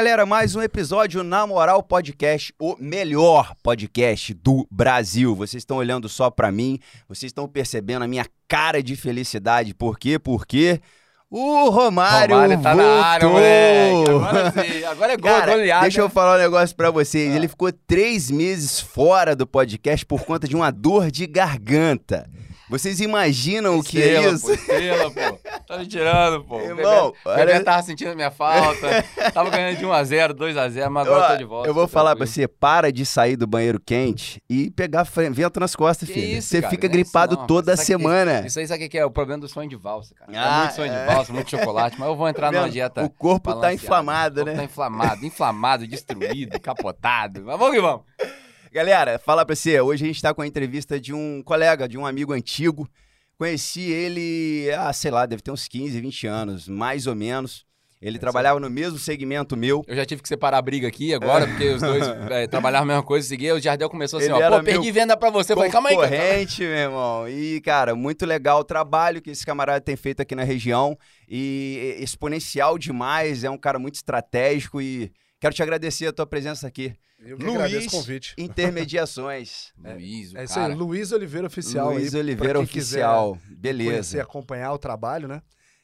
galera, mais um episódio na Moral Podcast, o melhor podcast do Brasil. Vocês estão olhando só pra mim, vocês estão percebendo a minha cara de felicidade. Por quê? Porque o Romário, Romário tá voltou. na área, moleque. Agora sim. Agora é gol, Cara, goleada. deixa eu falar um negócio pra vocês. Ah. Ele ficou três meses fora do podcast por conta de uma dor de garganta. Vocês imaginam o que é isso? Pô, estrela, pô. Tá me tirando, pô. Irmão, o olha- tava sentindo minha falta. tava ganhando de 1x0, 2x0, mas agora tô de volta. Eu vou falar pra tranquilo. você, para de sair do banheiro quente e pegar vento nas costas, Que filho. isso, você cara, fica não é gripado não, toda rapaz. Sabe que- semana. Isso aí sabe o que é? O problema do sonho de valsa, cara. Ah, é muito sonho é. de valsa, muito chocolate, mas eu vou entrar numa dieta. O corpo tá inflamado, O corpo né? Tá inflamado, inflamado, destruído, capotado. Mas vamos que vamos. Galera, falar pra você, hoje a gente tá com a entrevista de um colega, de um amigo antigo. Conheci ele, ah, sei lá, deve ter uns 15, 20 anos, mais ou menos. Ele trabalhava no mesmo segmento meu. Eu já tive que separar a briga aqui agora, porque os dois é, trabalhavam a mesma coisa, seguia. O Jardel começou assim, Ele ó, pô, perdi venda pra você. Eu falei, calma aí. Concorrente, meu irmão. E, cara, muito legal o trabalho que esse camarada tem feito aqui na região. E exponencial demais, é um cara muito estratégico e quero te agradecer a tua presença aqui. Eu que Luiz agradeço o convite. Intermediações. Luiz, o É isso cara. aí, Luiz Oliveira Oficial. Luiz aí, Oliveira Oficial. Conhecer, Beleza. acompanhar o trabalho, né?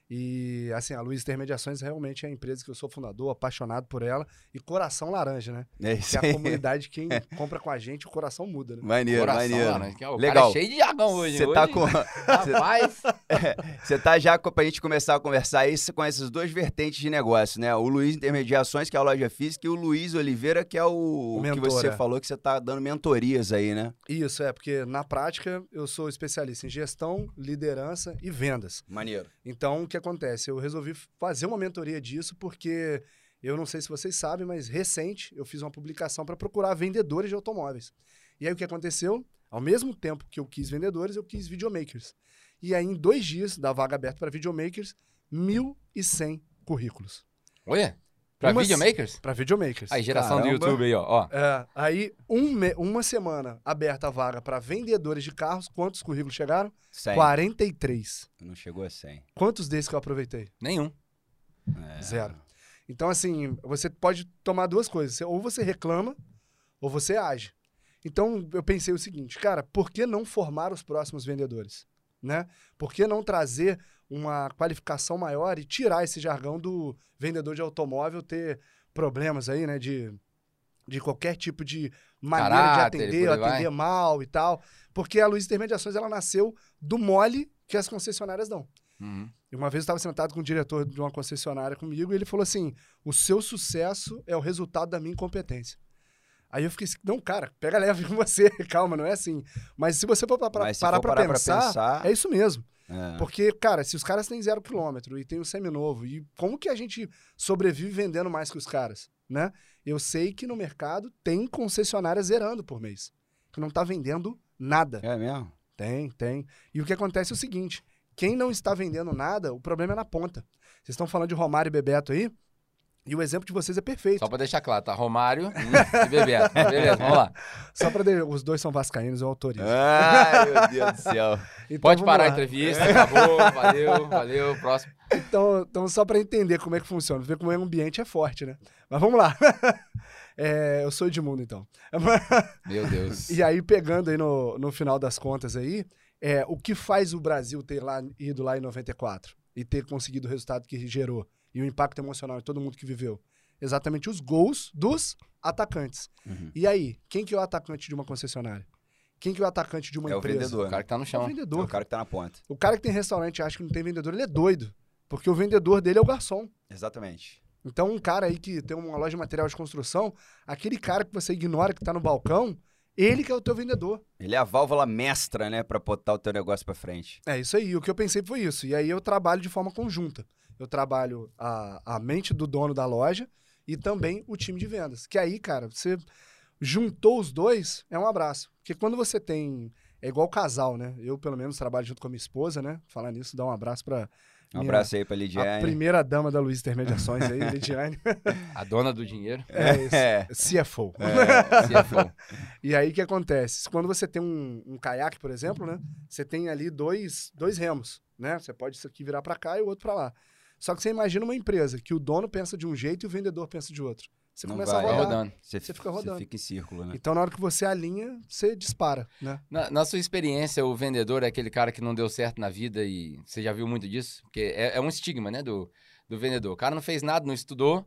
E, assim, a Luiz Intermediações realmente é a empresa que eu sou fundador, apaixonado por ela. E coração laranja, né? É Que isso a aí. comunidade, quem compra com a gente, o coração muda, né? Maneiro, Coração, maneiro. né? Que é o Legal. Cara é cheio de jargão hoje. Você tá com. Rapaz, Você tá já com, pra gente começar a conversar aí com essas duas vertentes de negócio, né? O Luiz Intermediações, que é a loja física, e o Luiz Oliveira, que é o, O que você é. falou que você tá dando mentorias aí, né? Isso, é, porque na prática eu sou especialista em gestão, liderança e vendas. Maneiro. Então, o que acontece? Eu resolvi fazer uma mentoria disso porque eu não sei se vocês sabem, mas recente eu fiz uma publicação para procurar vendedores de automóveis. E aí o que aconteceu? Ao mesmo tempo que eu quis vendedores, eu quis videomakers. E aí, em dois dias da vaga aberta para videomakers, 1.100 currículos. Olha, pra Uma- videomakers? Para videomakers. Aí, geração do Caramba. YouTube aí, ó. ó. É, aí, um me- uma semana aberta a vaga para vendedores de carros, quantos currículos chegaram? 100. 43. Não chegou a 100. Quantos desses que eu aproveitei? Nenhum. É. Zero. Então, assim, você pode tomar duas coisas. Ou você reclama, ou você age. Então, eu pensei o seguinte, cara, por que não formar os próximos vendedores? Né? Por que não trazer uma qualificação maior e tirar esse jargão do vendedor de automóvel ter problemas aí, né? De, de qualquer tipo de maneira Caráter, de atender, aí vai. atender mal e tal. Porque a Luz Intermediações, ela nasceu do mole que as concessionárias dão. Uhum. E uma vez eu estava sentado com o diretor de uma concessionária comigo e ele falou assim: o seu sucesso é o resultado da minha incompetência. Aí eu fiquei assim, não, cara, pega leve com você, calma, não é assim. Mas se você for pra, pra- Mas parar para pensar, pensar- é isso mesmo. É. Porque, cara, se os caras têm zero quilômetro e tem um seminovo, e como que a gente sobrevive vendendo mais que os caras, né? Eu sei que no mercado tem concessionária zerando por mês, que não tá vendendo nada. É mesmo? Tem, tem. E o que acontece é o seguinte: quem não está vendendo nada, o problema é na ponta. Vocês estão falando de Romário e Bebeto aí, e o exemplo de vocês é perfeito. Só pra deixar claro, tá? Romário e Bebeto. Beleza, vamos lá. Só para os dois são vascaínos, eu autorizo. Ai, meu Deus do céu. Então, Pode parar a lá. entrevista, acabou, valeu, valeu, próximo. Então, então só para entender como é que funciona, ver como o ambiente é forte, né? Mas vamos lá. É, eu sou Edmundo, então. Meu Deus. E aí, pegando aí no, no final das contas aí, é, o que faz o Brasil ter lá, ido lá em 94 e ter conseguido o resultado que gerou e o impacto emocional em todo mundo que viveu? Exatamente os gols dos atacantes. Uhum. E aí, quem que é o atacante de uma concessionária? Quem que é o atacante de uma É o empresa? vendedor. O cara que tá no É o chão. É vendedor. o cara que tá na ponta. O cara que tem restaurante e acha que não tem vendedor, ele é doido. Porque o vendedor dele é o garçom. Exatamente. Então, um cara aí que tem uma loja de material de construção, aquele cara que você ignora que tá no balcão, ele que é o teu vendedor. Ele é a válvula mestra, né, pra botar o teu negócio pra frente. É isso aí. O que eu pensei foi isso. E aí eu trabalho de forma conjunta. Eu trabalho a, a mente do dono da loja e também o time de vendas. Que aí, cara, você juntou os dois, é um abraço. Porque quando você tem. É igual casal, né? Eu, pelo menos, trabalho junto com a minha esposa, né? Falar nisso, dá um abraço pra. Um minha- abraço aí pra A Lidiane. primeira dama da Luiz Intermediações aí, Lidiane. A dona do dinheiro. É isso. É. CFO. CFO. E aí o que acontece? Quando você tem um, um caiaque, por exemplo, né? Você tem ali dois, dois remos, né? Você pode isso aqui virar para cá e o outro para lá. Só que você imagina uma empresa que o dono pensa de um jeito e o vendedor pensa de outro. Você Não começa vai. a Vai rodar. rodando. Você, Você fica rodando. Você fica em círculo, né? Então, na hora que você alinha, você dispara, né? Na, na sua experiência, o vendedor é aquele cara que não deu certo na vida e você já viu muito disso? Porque é, é um estigma, né, do, do vendedor. O cara não fez nada, não estudou,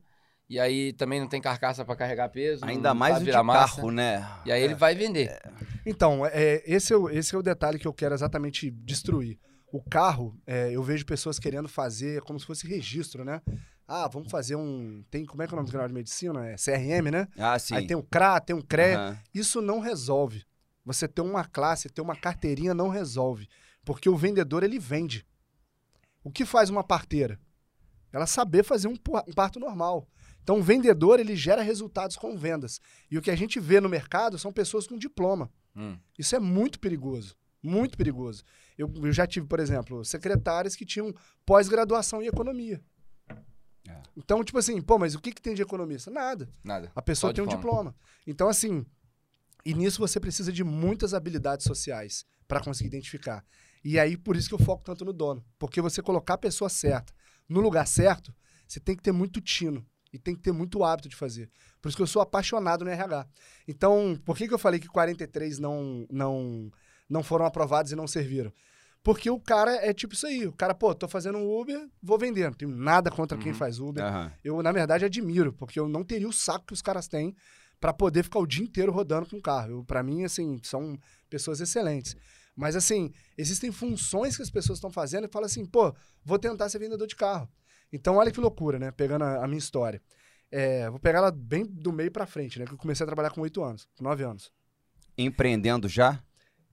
e aí também não tem carcaça pra carregar peso. Ainda não mais o de massa, carro, né? E aí ele vai vender. Então, é, esse, é o, esse é o detalhe que eu quero exatamente destruir. O carro, é, eu vejo pessoas querendo fazer como se fosse registro, né? Ah, vamos fazer um. Tem, como é que é o nome do canal de medicina? É CRM, né? Ah, sim. Aí tem o CRA, tem o CRE. Aham. Isso não resolve. Você ter uma classe, ter uma carteirinha não resolve. Porque o vendedor, ele vende. O que faz uma parteira? Ela saber fazer um, um parto normal. Então, o vendedor, ele gera resultados com vendas. E o que a gente vê no mercado são pessoas com diploma. Hum. Isso é muito perigoso. Muito perigoso. Eu, eu já tive, por exemplo, secretárias que tinham pós-graduação em economia. É. Então, tipo assim, pô, mas o que, que tem de economista? Nada. Nada. A pessoa Só tem um diploma. diploma. Então, assim, e nisso você precisa de muitas habilidades sociais para conseguir identificar. E aí, por isso que eu foco tanto no dono. Porque você colocar a pessoa certa no lugar certo, você tem que ter muito tino. E tem que ter muito hábito de fazer. Por isso que eu sou apaixonado no RH. Então, por que, que eu falei que 43 não, não, não foram aprovados e não serviram? Porque o cara é tipo isso aí. O cara, pô, tô fazendo um Uber, vou vender. Não tenho nada contra quem Uhum. faz Uber. Aham. Eu, na verdade, admiro, porque eu não teria o saco que os caras têm pra poder ficar o dia inteiro rodando com o carro. Pra mim, assim, são pessoas excelentes. Mas, assim, existem funções que as pessoas estão fazendo e falam assim, pô, vou tentar ser vendedor de carro. Então, olha que loucura, né? Pegando a, a minha história. É, vou pegar ela bem do meio pra frente, né? Que eu comecei a trabalhar com oito anos, com nove anos. Empreendendo já?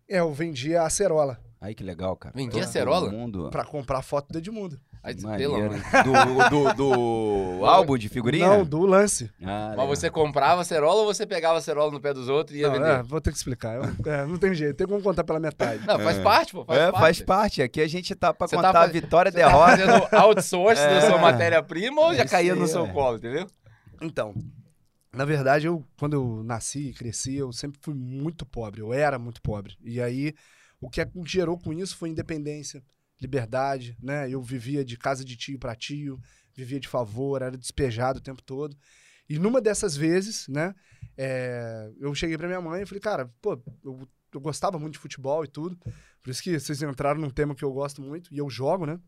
É, eu vendia a acerola Aí que legal, cara. Vendia Todo acerola? Mundo... pra comprar foto do Edmundo. Aí, pelo amor. Do, do, do álbum de figurinha? Não, do lance. Ah, Mas você comprava acerola ou você pegava acerola no pé dos outros e ia Não, vender? é, vou ter que explicar. Eu- é, não tem jeito, tem como contar pela metade. Não, faz parte, pô. Faz é, parte. faz parte. Aqui a gente tá pra Você contar tá a vitória e Você tá derrota. fazendo outsource da sua É. matéria-prima ou já caía no seu é. colo, entendeu? Então, na verdade, eu quando eu nasci e cresci, eu sempre fui muito pobre. Eu era muito pobre. E aí, o que gerou com isso foi independência, liberdade, né? Eu vivia de casa de tio para tio, vivia de favor, era despejado o tempo todo. E numa dessas vezes, né? é, eu cheguei pra minha mãe e falei, cara, pô, eu, eu gostava muito de futebol e tudo. Por isso que vocês entraram num tema que eu gosto muito, e eu jogo, né?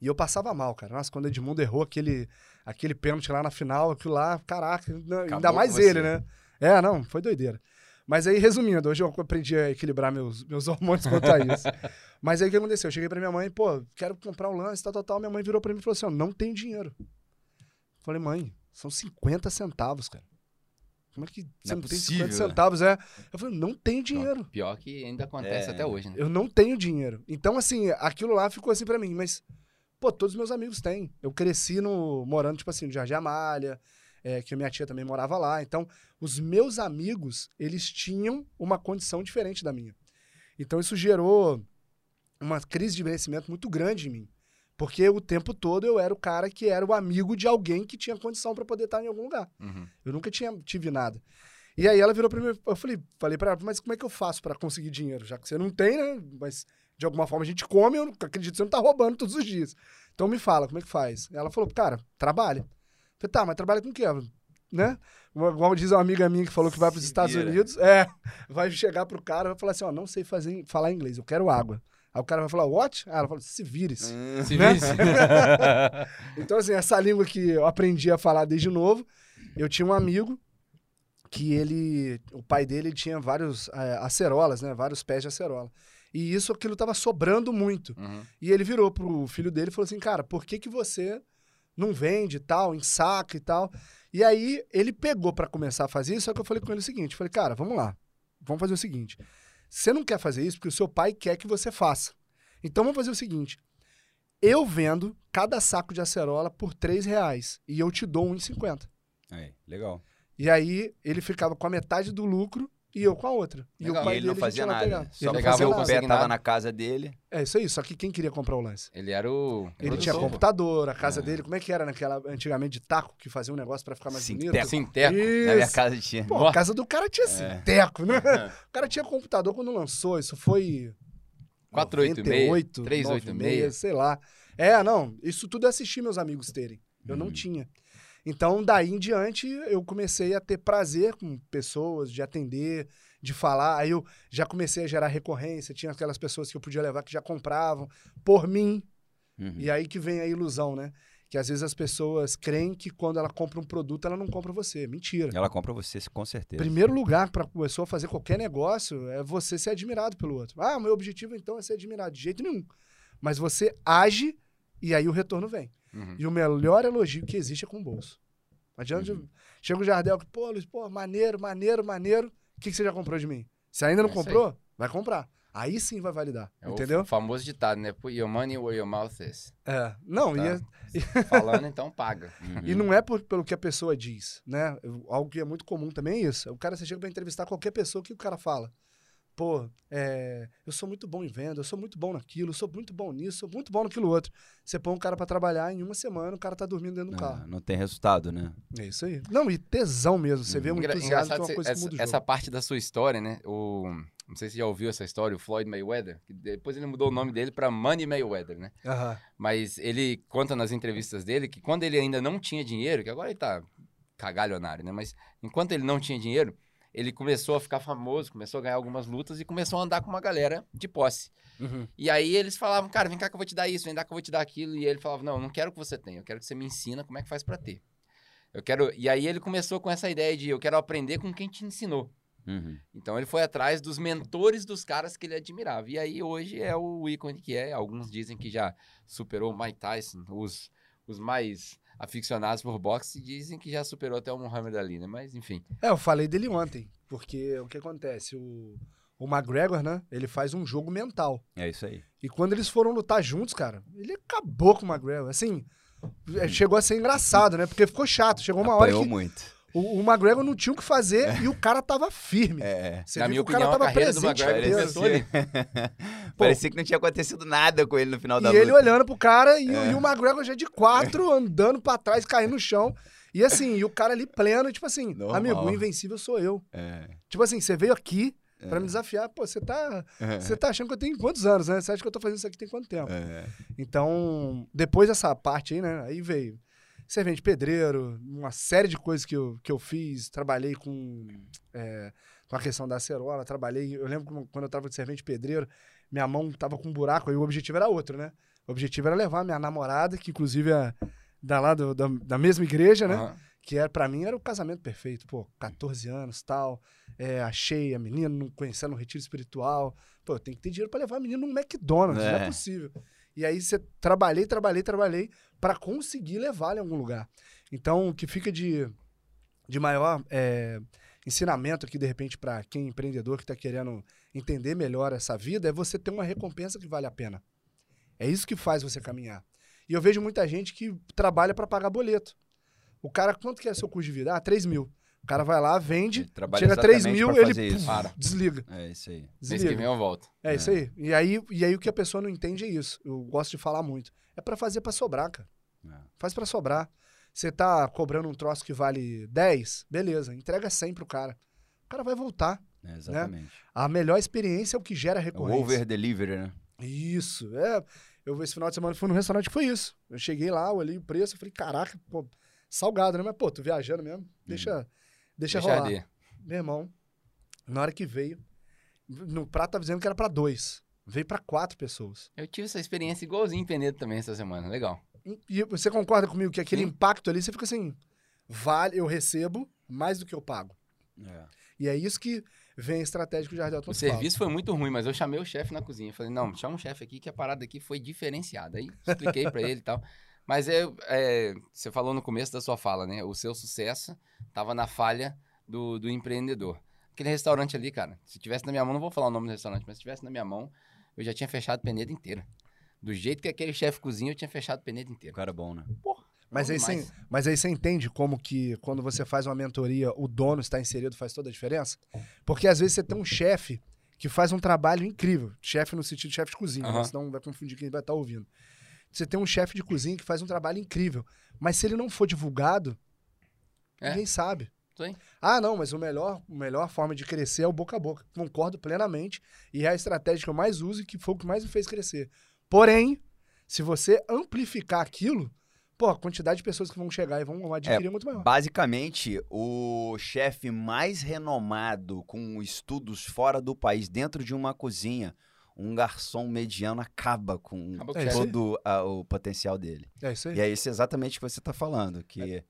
E eu passava mal, cara. Nossa, quando o Edmundo errou aquele, aquele pênalti lá na final, aquilo lá, caraca, não, ainda Acabou mais com você. ele, né? É, não, foi doideira. Mas aí, resumindo, hoje eu aprendi a equilibrar meus, meus hormônios quanto a isso. Mas aí o que aconteceu? Eu cheguei pra minha mãe, pô, quero comprar um lance, tal, tal, tal. Minha mãe virou pra mim e falou assim: ó, não tem dinheiro. Falei, mãe, são 50 centavos, cara. Como é que você Não não, é tem possível, 50 né? centavos? É. Eu falei, não tem dinheiro. Pior que ainda acontece É. até hoje, né? Eu não tenho dinheiro. Então, assim, aquilo lá ficou assim pra mim, mas, pô, todos os meus amigos têm. Eu cresci no, morando, tipo assim, no Jardim Amália, é, que minha tia também morava lá. Então, os meus amigos, eles tinham uma condição diferente da minha. Então, isso gerou uma crise de merecimento muito grande em mim. Porque o tempo todo eu era o cara que era o amigo de alguém que tinha condição pra poder estar em algum lugar. Uhum. Eu nunca tinha tive nada. E aí ela virou pra mim, eu falei, falei pra ela, mas como é que eu faço pra conseguir dinheiro? Já que você não tem, né? Mas de alguma forma a gente come, eu não- acredito que você não tá roubando todos os dias. Então me fala, como é que faz? Ela falou, cara, trabalha. Eu falei, tá, mas trabalha com o quê? Né? Igual diz uma amiga minha que falou que vai pros Se Estados vira. Unidos, é, vai chegar pro cara e vai falar assim, ó, não sei fazer, falar inglês, eu quero água. Aí o cara vai falar, what? Ah, ela fala, se vire-se. Hum, Se Né? visse. Então, assim, essa língua que eu aprendi a falar desde novo, eu tinha um amigo que ele, o pai dele tinha vários é, acerolas, né? Vários pés de acerola. E isso, aquilo tava sobrando muito. Uhum. E ele virou pro filho dele e falou assim, cara, por que que você não vende e tal, ensaca e tal? E aí, ele pegou pra começar a fazer isso, só que eu falei com ele o seguinte, falei, cara, vamos lá, vamos fazer o seguinte, você não quer fazer isso porque o seu pai quer que você faça. Então, vamos fazer o seguinte, eu vendo cada saco de acerola por 3 reais e eu te dou 1,50. Aí, legal. E aí, ele ficava com a metade do lucro e eu com a outra. E o pai E ele não dele, gente fazia nada. pegar. Só Ele não pegava o pé tava na casa dele. É isso aí, só que quem queria comprar o lance? Ele era o. Ele produtor, tinha computador, a casa É. dele, como é que era naquela, antigamente, de taco, que fazia um negócio pra ficar mais Sim, bonito? teco. Sinteco. Na minha Isso. casa tinha. Pô, a casa do cara tinha assim, É. teco, né? O cara tinha computador quando lançou, isso foi 486, 98, 386. sei lá. É, não, isso tudo eu assisti meus amigos terem. Eu não Uhum. tinha. Então, daí em diante, eu comecei a ter prazer com pessoas, de atender, de falar. Aí eu já comecei a gerar recorrência. Tinha aquelas pessoas que eu podia levar que já compravam por mim. Uhum. E aí que vem a ilusão, né? Que às vezes as pessoas creem que quando ela compra um produto, ela não compra você. Mentira. Ela compra você, com certeza. Primeiro lugar para a pessoa fazer qualquer negócio é você ser admirado pelo outro. Ah, o meu objetivo então é ser admirado. De jeito nenhum. Mas você age e aí o retorno vem. Uhum. E o melhor elogio que existe é com o bolso. Não adianta. Uhum. Chega o Jardel que, pô, Luiz, pô, maneiro, maneiro, maneiro. O que, que você já comprou de mim? Se ainda não É comprou, vai comprar. Aí sim vai validar. É o entendeu? famoso ditado, né? Put your money where your mouth is. É. Não, Tá. e, é- Falando, então paga. Uhum. e não é por- pelo que a pessoa diz, né? Algo que é muito comum também é isso. O cara, você chega pra entrevistar qualquer pessoa, o que o cara fala? Pô, é, eu sou muito bom em venda, eu sou muito bom naquilo, eu sou muito bom nisso, sou muito bom naquilo outro. Você põe um cara pra trabalhar, em uma semana o cara tá dormindo dentro do Ah, carro. não tem resultado, né? É isso aí. Não, e tesão mesmo. Você vê um Engra- entusiasmo que é uma coisa que essa, muda o jogo. essa parte da sua história, né? O, não sei se você já ouviu essa história, o Floyd Mayweather. Que depois ele mudou o nome dele pra Money Mayweather, né? Aham. Mas ele conta nas entrevistas dele que quando ele ainda não tinha dinheiro, que agora ele tá cagalhonário, né? Mas enquanto ele não tinha dinheiro, ele começou a ficar famoso, começou a ganhar algumas lutas e começou a andar com uma galera de posse. Uhum. E aí eles falavam, cara, vem cá que eu vou te dar isso, vem cá que eu vou te dar aquilo. E ele falava, não, eu não quero que você tenha, eu quero que você me ensina como é que faz pra ter. Eu quero. E aí ele começou com essa ideia de eu quero aprender com quem te ensinou. Uhum. Então ele foi atrás dos mentores dos caras que ele admirava. E aí hoje é o ícone que é. Alguns dizem que já superou o Mike Tyson, os, os mais aficionados por boxe dizem que já superou até o Muhammad Ali, né? Mas enfim. É, eu falei dele ontem, porque o que acontece? O, o McGregor, né? Ele faz um jogo mental. É isso aí. E quando eles foram lutar juntos, cara, ele acabou com o McGregor. Assim, é, chegou a ser engraçado, né? Porque ficou chato. Chegou uma hora Apanhou que muito. O, o McGregor não tinha o que fazer e o cara tava firme. É. Você Na minha que o cara opinião, a tava do presente McGregor inteiro. começou ali. Parecia que não tinha acontecido nada com ele no final E da ele luta. olhando pro cara e, o- É. e o McGregor já de quatro, andando pra trás, caindo no chão. E assim, e o cara ali pleno, tipo assim, Normal. amigo, o invencível sou eu. É. Tipo assim, você veio aqui pra É. me desafiar. Pô, você tá, É. você tá achando que eu tenho quantos anos, né? Você acha que eu tô fazendo isso aqui tem quanto tempo? É. Então, depois dessa parte aí, né? Aí veio servente pedreiro, uma série de coisas que eu, que eu fiz. Trabalhei com, é, com a questão da acerola, trabalhei. Eu lembro quando eu tava de servente pedreiro, minha mão tava com um buraco, aí o objetivo era outro, né? O objetivo era levar minha namorada, que inclusive é da, lá do- da, da mesma igreja, né? Aham. Que era, pra mim era o casamento perfeito. Pô, 14 anos tal. É, achei a menina não conhecendo um retiro espiritual. Pô, tenho que ter dinheiro pra levar a menina num McDonald's, não é É. possível. E aí você trabalhei, trabalhei, trabalhei pra conseguir levá-la em algum lugar. Então, o que fica de, de maior é, ensinamento aqui, de repente, pra quem é empreendedor que tá querendo entender melhor essa vida, é você ter uma recompensa que vale a pena. É isso que faz você caminhar. E eu vejo muita gente que trabalha pra pagar boleto. O cara, quanto que é seu custo de vida? Ah, 3 mil. O cara vai lá, vende, Ele trabalha chega a 3 exatamente mil, ele. Para. desliga. É isso aí. Mês que Desliga. vem eu volto. É isso aí. E, aí. e aí o que a pessoa não entende é isso. Eu gosto de falar muito. É pra fazer pra sobrar, cara. É. Faz pra sobrar. Você tá cobrando um troço que vale 10, beleza, entrega 100 pro cara. O cara vai voltar. É, exatamente. A melhor experiência é o que gera É o recorrência. over delivery, né? Isso, é. Eu esse final de semana fui num restaurante que foi isso. Eu cheguei lá, olhei o preço, falei, caraca, pô, salgado, né? Mas, pô, tô viajando mesmo. Deixa, deixa, Deixa rolar. arder. Meu irmão, na hora que veio, no prato tava dizendo que era pra dois. Veio pra quatro pessoas. Eu tive essa experiência igualzinho em Penedo também essa semana. Legal. E- E você concorda comigo que aquele Sim. impacto ali, você fica assim, vale, eu recebo mais do que eu pago. É. E é isso que vem a estratégia que o Jardel O tanto fala. serviço foi muito ruim, mas eu chamei o chefe na cozinha. Falei, não, chama um chefe aqui que a parada aqui foi diferenciada. Aí expliquei pra ele e tal. Mas é, é, você falou no começo da sua fala, né? O seu sucesso tava na falha do, do empreendedor. Aquele restaurante ali, cara, se tivesse na minha mão, não vou falar o nome do restaurante, mas se tivesse na minha mão, eu já tinha fechado a peneira inteira. Do jeito que aquele chefe cozinha, eu tinha fechado a peneira O inteira. cara é bom, né? Porra, Mas aí, você, mas aí você entende como que quando você faz uma mentoria, o dono está inserido faz toda a diferença? Porque às vezes você tem um chefe que faz um trabalho incrível. Chefe no sentido de chefe de cozinha, né? Aham. senão vai confundir quem vai estar ouvindo. Você tem um chefe de cozinha que faz um trabalho incrível. Mas se ele não for divulgado, É. ninguém sabe. Sim. Ah, não, mas o melhor, a melhor forma de crescer é o boca a boca. Concordo plenamente. E é a estratégia que eu mais uso e que foi o que mais me fez crescer. Porém, se você amplificar aquilo, pô, a quantidade de pessoas que vão chegar e vão adquirir é muito maior. Basicamente, o chefe mais renomado com estudos fora do país, dentro de uma cozinha, um garçom mediano acaba com É todo a- o potencial dele. É isso aí. E é isso exatamente que você está falando, que é,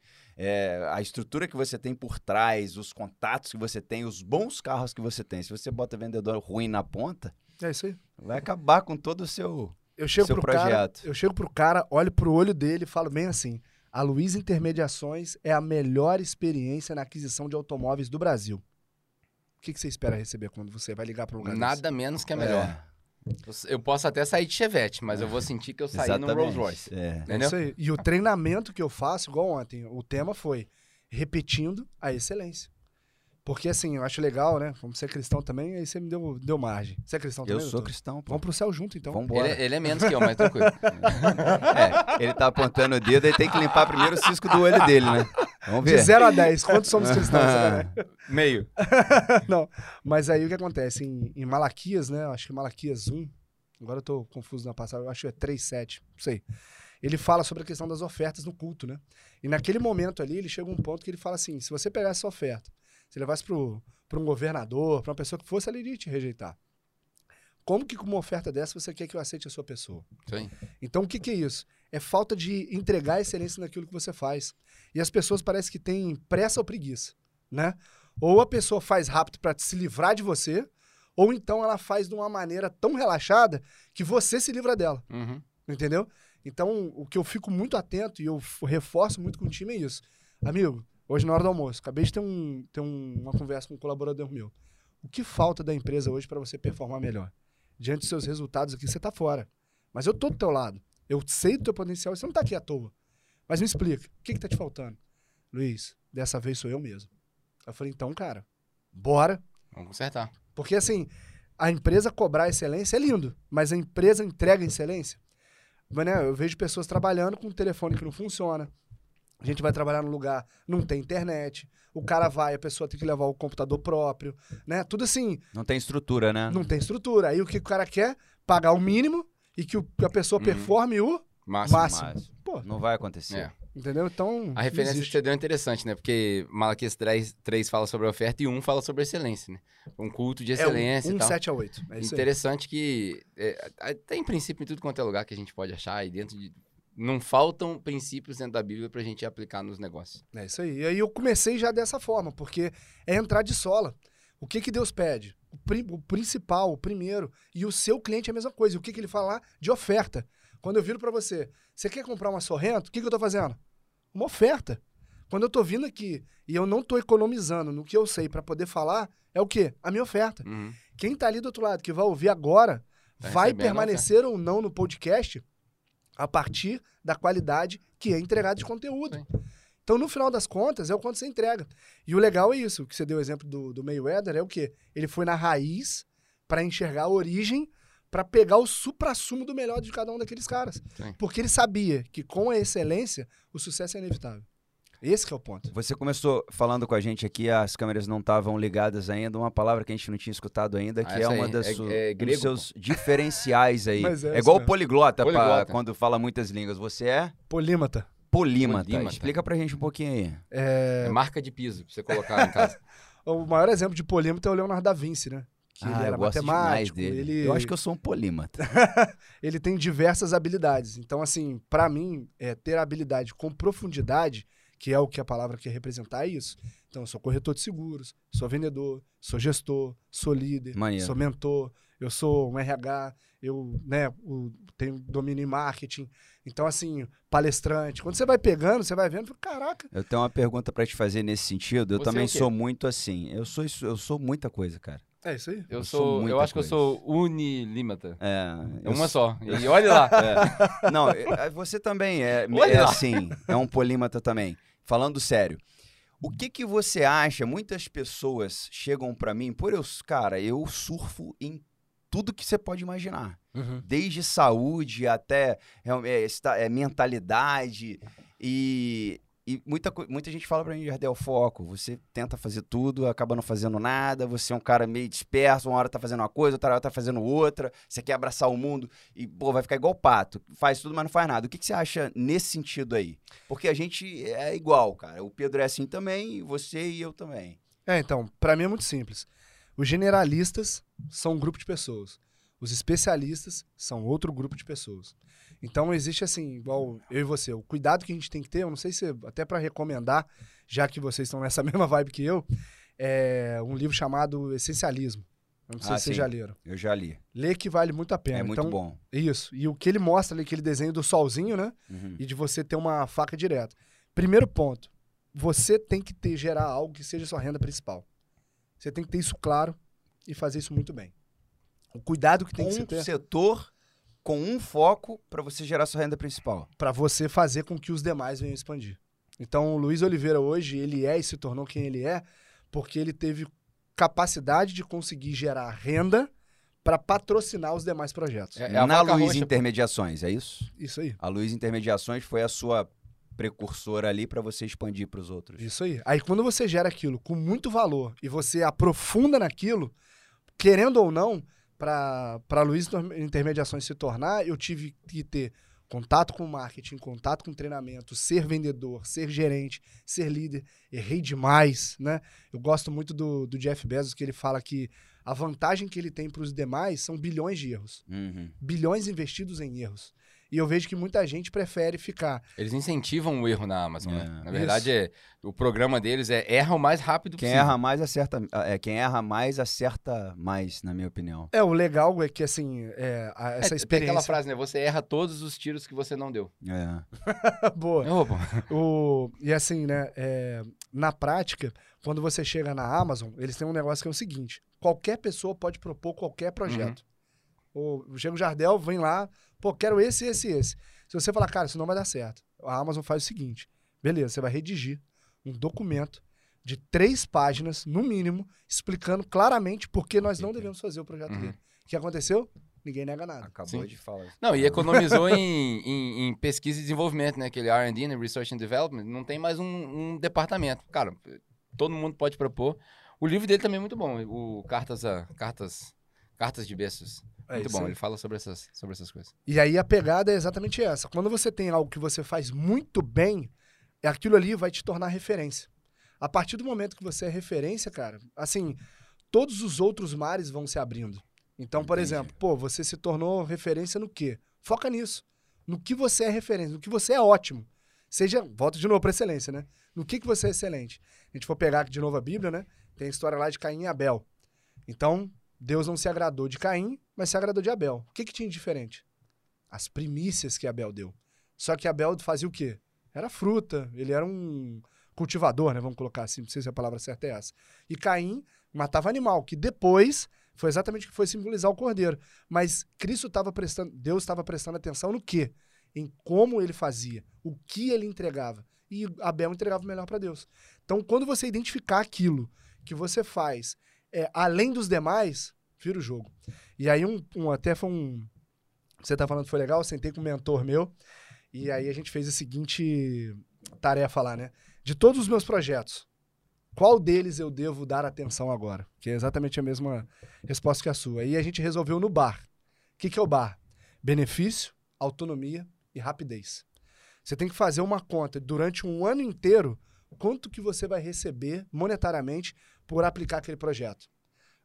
a estrutura que você tem por trás, os contatos que você tem, os bons carros que você tem. Se você bota vendedor ruim na ponta, É isso aí. vai acabar com todo o seu... Eu chego Seu pro cara, projeto. eu chego pro cara, olho pro olho dele e falo bem assim: a Luiz Intermediações é a melhor experiência na aquisição de automóveis do Brasil. O que, que você espera receber quando você vai ligar para um lugar Nada menos que é melhor. É, Eu- Eu posso até sair de Chevette, mas eu vou sentir que eu saí no Rolls Royce. É. desse? É Entendeu? isso aí. E o treinamento que eu faço, igual ontem, o tema foi repetindo a excelência. Porque assim, eu acho legal, né? Como você é cristão também, aí você me deu, deu margem. Você é cristão Eu também? sou doutor? cristão, pô. Vamos pro céu junto, então. Vamos Ele, embora. ele é menos que eu, mas tranquilo. É, ele tá apontando o dedo e tem que limpar primeiro o cisco do olho dele, né? Vamos De ver. 0 a 10, quantos somos cristãos? né? Meio. Não, mas aí o que acontece? Em, em Malaquias, né? Acho que Malaquias 1, agora eu tô confuso na passagem, eu acho que é 3, 7, não sei. Ele fala sobre a questão das ofertas no culto, né? E naquele momento ali, ele chega a um ponto que ele fala assim: se você pegasse essa oferta, se levasse para um governador, para uma pessoa que fosse, ele iria te rejeitar. Como que com uma oferta dessa você quer que eu aceite a sua pessoa? Sim. Então, o que, que é isso? É falta de entregar excelência naquilo que você faz. E as pessoas parecem que têm pressa ou preguiça, né? Ou a pessoa faz rápido para se livrar de você, ou então ela faz de uma maneira tão relaxada que você se livra dela, Uhum. entendeu? Então, o que eu fico muito atento e eu reforço muito com o time é isso. Amigo, hoje na hora do almoço, acabei de ter, um, ter um- uma conversa com um colaborador meu. O que falta da empresa hoje para você performar melhor? Diante dos seus resultados aqui, você tá fora. Mas eu tô do teu lado. Eu sei do teu potencial, você não tá aqui à toa. Mas me explica, o que que tá te faltando? Luiz, dessa vez sou eu mesmo. Eu falei, então, cara, bora. Vamos consertar. Porque assim, a empresa cobrar excelência é lindo, mas a empresa entrega excelência. Mas, né, eu vejo pessoas trabalhando com um telefone que não funciona. A gente vai trabalhar num lugar, não tem internet. O cara vai, a pessoa tem que levar o computador próprio, né? Tudo assim, Não tem estrutura, né? não tem estrutura. Aí o que o cara quer? Pagar o mínimo e que o- que a pessoa Uhum. performe o Máximo. máximo. Mas Pô, não vai acontecer. É. entendeu? Então. A referência que existe. você deu é interessante, né? Porque Malaquias 3, 3 fala sobre a oferta e 1 fala sobre excelência, né? Um culto de é excelência um, e um tal. 7 a 8. É isso aí. Interessante que é, é, tem princípio em tudo quanto é lugar que a gente pode achar e dentro de... Não faltam princípios dentro da Bíblia pra gente aplicar nos negócios. É isso aí. E aí eu comecei já dessa forma, porque é entrar de sola. O que, que Deus pede? O, pri- o principal, o primeiro. E o seu cliente é a mesma coisa. E o que, que ele fala lá? De oferta. Quando eu viro pra você, você quer comprar uma Sorrento? O que, que eu tô fazendo? Uma oferta. Quando eu tô vindo aqui e eu não tô economizando no que eu sei pra poder falar, é o quê? A minha oferta. Uhum. Quem tá ali do outro lado, que vai ouvir agora, Tá vai a permanecer ou não no podcast a partir da qualidade que é entregada de conteúdo. Sim. Então, no final das contas, é o quanto você entrega. E o legal é isso, que você deu o exemplo do, do Mayweather, é o quê? Ele foi na raiz para enxergar a origem, para pegar o supra-sumo do melhor de cada um daqueles caras. Sim. Porque ele sabia que com a excelência, o sucesso é inevitável. Esse que é o ponto. Você começou falando com a gente aqui, as câmeras não estavam ligadas ainda, uma palavra que a gente não tinha escutado ainda, que Ah, é essa uma das é- su- é um grego, dos seus diferenciais aí. Mas é é igual o mesmo. poliglota, pra- Poliglota. quando fala muitas línguas. Você é Polímata. polímata. Polímata. Explica pra gente um pouquinho aí. É, É marca de piso pra você colocar em casa. O maior exemplo de polímata é o Leonardo da Vinci, né? Que ele Ah, era eu gosto matemático, dele. ele... Eu acho que eu sou um polímata. ele tem diversas habilidades. Então, assim, pra mim, é, ter a habilidade com profundidade, que é o que a palavra quer representar, é isso. Então, eu sou corretor de seguros, sou vendedor, sou gestor, sou líder, Maneiro. sou mentor, eu sou um RH, eu né, o- tenho domínio em marketing. Então, assim, palestrante. Quando você vai pegando, você vai vendo, fala, caraca, Eu tenho uma pergunta pra te fazer nesse sentido. Eu Você é também quê? sou muito assim. Eu sou isso, eu sou muita coisa, cara. é isso aí. Eu, Eu sou sou, eu acho coisa. que eu sou unilímata. É, É uma sou- só. E olha lá. É. Não, é, você também é, é assim, é um polímata também. Falando sério, o que que você acha? Muitas pessoas chegam pra mim, por eu, cara, eu surfo em tudo que você pode imaginar, desde saúde até é, é, é, mentalidade e E muita, muita gente fala pra mim, Jardel, foco. Você tenta fazer tudo, acaba não fazendo nada. Você é um cara meio disperso, uma hora tá fazendo uma coisa, outra hora tá fazendo outra. Você quer abraçar o mundo e, pô, vai ficar igual pato. Faz tudo, mas não faz nada. O que, que você acha nesse sentido aí? Porque a gente é igual, cara. O Pedro é assim também, você e eu também. É, então, pra mim é muito simples. Os generalistas são um grupo de pessoas. Os especialistas são outro grupo de pessoas. Então existe assim, igual eu e você, o cuidado que a gente tem que ter, eu não sei se até pra recomendar, já que vocês estão nessa mesma vibe que eu, é um livro chamado Essencialismo. Eu não sei Ah, se vocês já leram. Eu já li. Lê que vale muito a pena. É muito então, bom. Isso. E o que ele mostra ali, aquele desenho do solzinho, né? Uhum. e de você ter uma faca direta. Primeiro ponto, você tem que ter, gerar algo que seja sua renda principal. Você tem que ter isso claro e fazer isso muito bem. O cuidado que tem que se um ter setor com um foco pra você gerar sua renda principal. para você fazer com que os demais venham expandir. Então, o Luiz Oliveira hoje, ele é e se tornou quem ele é porque ele teve capacidade de conseguir gerar renda para patrocinar os demais projetos. É, é Na Luiz pô. Intermediações, é isso? Isso aí. A Luiz Intermediações foi a sua precursora ali pra você expandir pros outros. Isso aí. Aí quando você gera aquilo com muito valor e você aprofunda naquilo, querendo ou não, para a Luiz Inter- Intermediações se tornar, eu tive que ter contato com marketing, contato com treinamento, ser vendedor, ser gerente, ser líder. Errei demais, né? Eu gosto muito do, do Jeff Bezos, que ele fala que a vantagem que ele tem para os demais são bilhões de erros. Uhum. Bilhões investidos em erros. E eu vejo que muita gente prefere ficar Eles incentivam o erro na Amazon, É. né? Na verdade, é, o programa deles é erra o mais rápido Quem possível. erra mais acerta, é, quem erra mais acerta mais, na minha opinião. É, o legal é que, assim, é, a- É, essa Tem experiência... aquela frase, né? Você erra todos os tiros que você não deu. É. Boa. Opa. O, e assim, né, é, na prática, quando você chega na Amazon, eles têm um negócio que é o seguinte, qualquer pessoa pode propor qualquer projeto. O, chega o Jardel, vem lá, pô, quero esse, esse, esse. Se você falar, cara, isso não vai dar certo, a Amazon faz o seguinte, beleza, você vai redigir um documento de três páginas, no mínimo, explicando claramente por que nós não devemos fazer o projeto Uhum. dele. O que aconteceu? Ninguém nega nada. Acabou Sim. de falar. Não, e economizou em, em- em pesquisa e desenvolvimento, né? Aquele R&D, né? Research and Development. Não tem mais um, um departamento. Cara, todo mundo pode propor. O livro dele também é muito bom. O Cartas, a, Cartas, Cartas de Bessos. É Muito bom. aí. Ele fala sobre essas, sobre essas coisas. E aí a pegada é exatamente essa. Quando você tem algo que você faz muito bem, é aquilo ali vai te tornar referência. A partir do momento que você é referência, cara, assim, todos os outros mares vão se abrindo. Então, por Entendi. exemplo, pô, você se tornou referência no quê? Foca nisso. No que você é referência, no que você é ótimo. Seja, volta de novo para excelência, né? No que, que você é excelente. A gente for pegar aqui de novo a Bíblia, né? Tem a história lá de Caim e Abel. Então, Deus não se agradou de Caim, mas se agradou de Abel. O que, que tinha de diferente? As primícias que Abel deu. Só que Abel fazia o quê? Era fruta, ele era um cultivador, né? Vamos colocar assim, não sei se a palavra certa é essa. E Caim matava animal, que depois foi exatamente o que foi simbolizar o cordeiro. Mas Cristo estava prestando, Deus estava prestando atenção no quê? Em como ele fazia, o que ele entregava. E Abel entregava o melhor para Deus. Então, quando você identificar aquilo que você faz é, além dos demais, vira o jogo. E aí, um, um- até foi um. Você tá falando que foi legal, eu sentei com um mentor meu, e aí a gente fez a seguinte tarefa lá, né? De todos os meus projetos, qual deles eu devo dar atenção agora? Que é exatamente a mesma resposta que a sua. Aí a gente resolveu no bar. O que, que é o bar? Benefício, autonomia e rapidez. Você tem que fazer uma conta durante um ano inteiro quanto que você vai receber monetariamente por aplicar aquele projeto.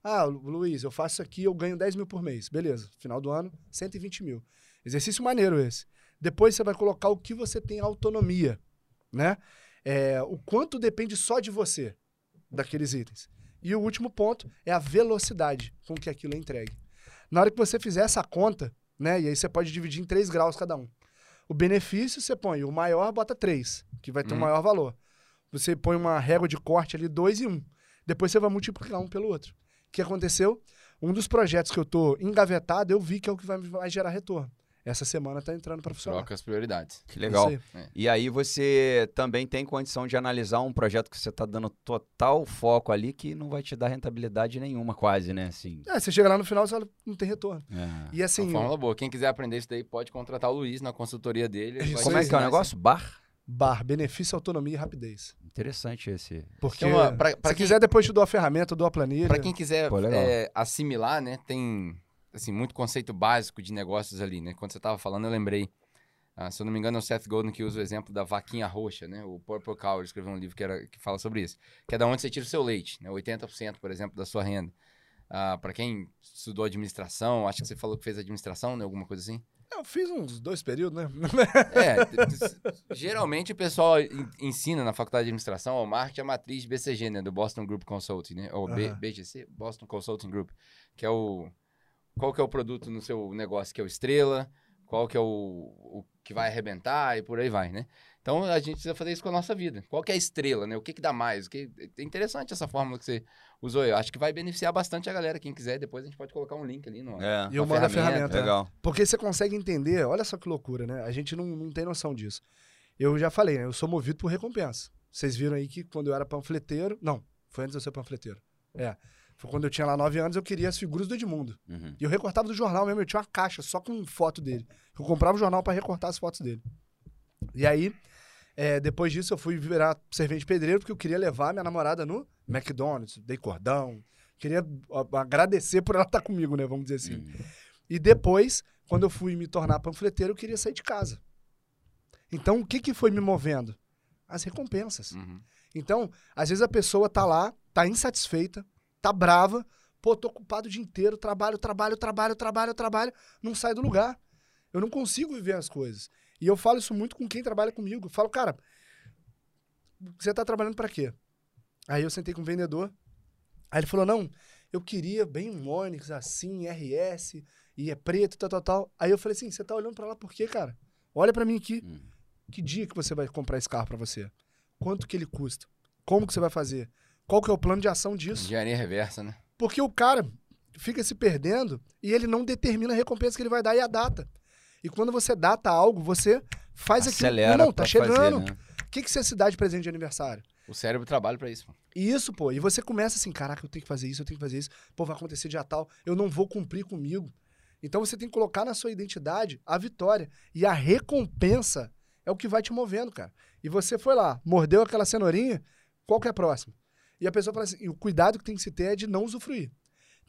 Ah, Lu- Luiz, eu faço aqui, eu ganho 10 mil por mês. Beleza, final do ano, 120 mil. Exercício maneiro esse. Depois você vai colocar o que você tem autonomia, né? É, o quanto depende só de você daqueles itens. E o último ponto é a velocidade com que aquilo é entregue. Na hora que você fizer essa conta, né? E aí você pode dividir em três graus cada um. O benefício você põe, o maior bota 3, que vai ter um Uhum. maior valor. Você põe uma régua de corte ali, 2 e 1. Um. Depois você vai multiplicar um pelo outro. O que aconteceu? Um dos projetos que eu tô engavetado, eu vi que é o que vai, vai gerar retorno. Essa semana tá entrando para funcionar. Troca as prioridades. Que legal. Aí. E aí você também tem condição de analisar um projeto que você tá dando total foco ali que não vai te dar rentabilidade nenhuma, quase, né? Assim. É, você chega lá no final e fala, não tem retorno. É. E assim, Uma fórmula boa. Quem quiser aprender isso daí, pode contratar o Luiz na consultoria dele. vai Como é que é o negócio? Bar? Bar benefício, autonomia e rapidez. Interessante esse. Porque Então, pra- pra se quem- quiser, depois te dou a ferramenta, eu dou a planilha. Pra quem quiser Pô, é, assimilar, né, tem assim, muito conceito básico de negócios ali, né? Quando você tava falando, eu lembrei. Ah, se eu não me engano, é o Seth Godin que usa o exemplo da vaquinha roxa, né? O Purple Cow, ele escreveu um livro que, era, que fala sobre isso. Que é da onde você tira o seu leite, né? 80%, por exemplo, da sua renda. Ah, para quem estudou administração, acho que você falou que fez administração, né? Alguma coisa assim. Eu fiz uns dois períodos, né? É, geralmente o pessoal en- ensina na faculdade de administração ao marketing a matriz BCG, né? Do Boston Group Consulting, né? Ou. BGC, Boston Consulting Group, que é o... Qual que é o produto no seu negócio que é o estrela, qual que é o, o que vai arrebentar e por aí vai, né? Então a gente precisa fazer isso com a nossa vida. Qual que é a estrela, né? O que que dá mais? O que... É interessante essa fórmula que você usou. Eu acho que vai beneficiar bastante a galera. Quem quiser, depois a gente pode colocar um link ali no... É, E eu mando a ferramenta, legal. Porque você consegue entender, olha só que loucura, né? A gente não, não tem noção disso. Eu já falei, né? Eu sou movido por recompensa. Vocês viram aí que quando eu era panfleteiro. Não, foi antes de eu ser panfleteiro. É. Foi quando eu tinha lá nove anos, eu queria as figuras do Edmundo. Uhum. E eu recortava do jornal mesmo, eu tinha uma caixa só com foto dele. Eu comprava o jornal pra recortar as fotos dele. E aí, é, depois disso, eu fui virar servente pedreiro, porque eu queria levar minha namorada no McDonald's, dei cordão. Queria agradecer por ela estar comigo, né? Vamos dizer assim. Uhum. E depois, quando eu fui me tornar panfleteiro, eu queria sair de casa. Então, o que, que foi me movendo? As recompensas. Uhum. Então, às vezes a pessoa tá lá, tá insatisfeita, tá brava, pô, tô ocupado o dia inteiro, trabalho, trabalho, trabalho, trabalho, trabalho, não sai do lugar. Eu não consigo viver as coisas. E eu falo isso muito com quem trabalha comigo. Eu falo, cara, você tá trabalhando pra quê? Aí eu sentei com o vendedor. Aí ele falou: "Não, eu queria bem um Onix assim, RS, e é preto, tal, tal, tal". Aí eu falei assim: "Você tá olhando pra lá por quê, cara? Olha pra mim aqui. Uhum. Que dia que você vai comprar esse carro pra você? Quanto que ele custa? Como que você vai fazer? Qual que é o plano de ação disso? Engenharia reversa, né? Porque o cara fica se perdendo e ele não determina a recompensa que ele vai dar e a data. E quando você data algo, você faz Acelera aquilo. Não, tá chegando. fazer, né? O que, que você se dá de presente de aniversário? O cérebro trabalha pra isso. E isso, pô. E você começa assim, caraca, eu tenho que fazer isso, eu tenho que fazer isso. Pô, vai acontecer dia tal, eu não vou cumprir comigo. Então você tem que colocar na sua identidade a vitória. E a recompensa é o que vai te movendo, cara. E você foi lá, mordeu aquela cenourinha, qual que é a próxima? E a pessoa fala assim, o cuidado que tem que se ter é de não usufruir.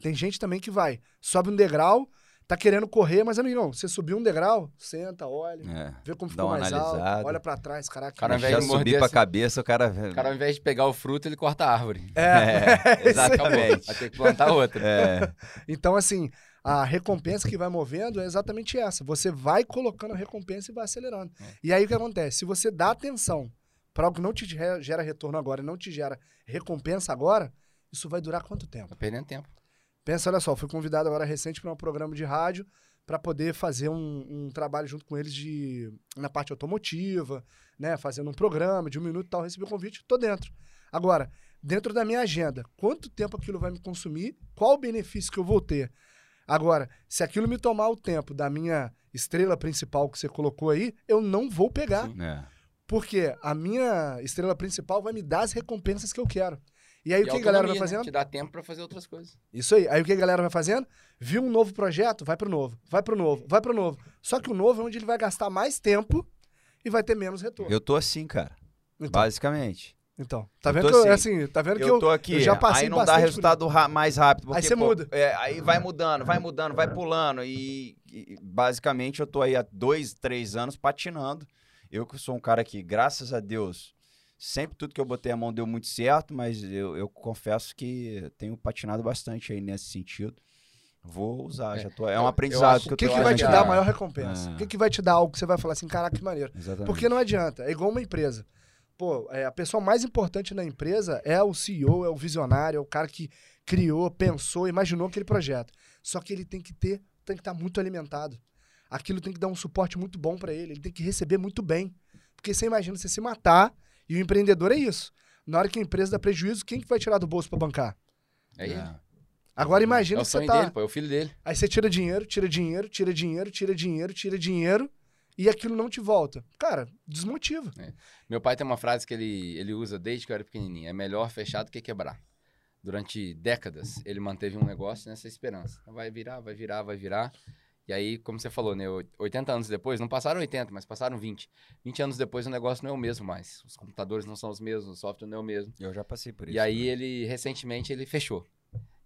Tem gente também que vai, sobe um degrau, tá querendo correr, mas amigão, você subiu um degrau, senta, olha, É. vê como ficou mais alto, analisada. olha pra trás, caraca. Cara, ao invés de subir morder pra assim- cabeça, o cara... O cara, ao invés de pegar o fruto, ele corta a árvore. É, É, exatamente. Vai ter que plantar outra. É. Então, assim, a recompensa que vai movendo é exatamente essa. Você vai colocando a recompensa e vai acelerando. É. E aí o que acontece? Se você dá atenção para algo que não te ge- gera retorno agora e não te gera recompensa agora, isso vai durar quanto tempo? Tá perdendo tempo. Pensa, olha só, fui convidado agora recente para um programa de rádio para poder fazer um, um trabalho junto com eles de na parte automotiva, né, fazendo um programa de um minuto e tal, recebi o convite, tô dentro. Agora, dentro da minha agenda, quanto tempo aquilo vai me consumir? Qual o benefício que eu vou ter? Agora, se aquilo me tomar o tempo da minha estrela principal que você colocou aí, eu não vou pegar. Sim. É. Porque a minha estrela principal vai me dar as recompensas que eu quero. E aí E o que a galera vai né? fazendo? Te dá tempo pra fazer outras coisas. Isso aí. Aí o que a galera vai fazendo? Viu um novo projeto? Vai pro novo. Vai pro novo. Vai pro novo. Só que o novo é onde ele vai gastar mais tempo e vai ter menos retorno. Eu tô assim, cara. Então, basicamente. então, tá eu vendo que eu, assim. assim, tá vendo que Eu eu, tô aqui, eu já passei aí não dá resultado ra- mais rápido. Porque, Aí você pô, muda. é, aí vai mudando, vai mudando, vai pulando. E, e, basicamente eu tô aí há dois, três anos patinando. Eu que sou um cara que, graças a Deus, sempre tudo que eu botei a mão deu muito certo, mas eu, eu confesso que tenho patinado bastante aí nesse sentido. Vou usar, É, já tô. É um aprendizado que eu O que, tô que vai te dar a- maior recompensa? É. O que, que vai te dar algo que você vai falar assim, caraca, que maneiro? Exatamente. Porque não adianta. É igual uma empresa. Pô, é, a pessoa mais importante na empresa é o CEO, é o visionário, é o cara que criou, pensou, imaginou aquele projeto. Só que ele tem que ter, tem que estar muito alimentado. Aquilo tem que dar um suporte muito bom para ele, ele tem que receber muito bem. Porque você imagina você se matar e o empreendedor é isso. Na hora que a empresa dá prejuízo, quem que vai tirar do bolso para bancar? É ele. É. Agora É imagina o que você sonho tá. dele, pô. É o filho dele. Aí você tira dinheiro, tira dinheiro, tira dinheiro, tira dinheiro, tira dinheiro, e aquilo não te volta. Cara, desmotiva. Meu pai tem uma frase que ele, ele usa desde que eu era pequenininho. É melhor fechar do que quebrar. Durante décadas, ele manteve um negócio nessa esperança. Vai virar, vai virar, vai virar. E aí, como você falou, né? o- 80 anos depois, não passaram 80, mas passaram 20. 20 anos depois o negócio não é o mesmo mais. Os computadores não são os mesmos, o software não é o mesmo. Eu já passei por isso. E aí né? ele, recentemente, ele fechou.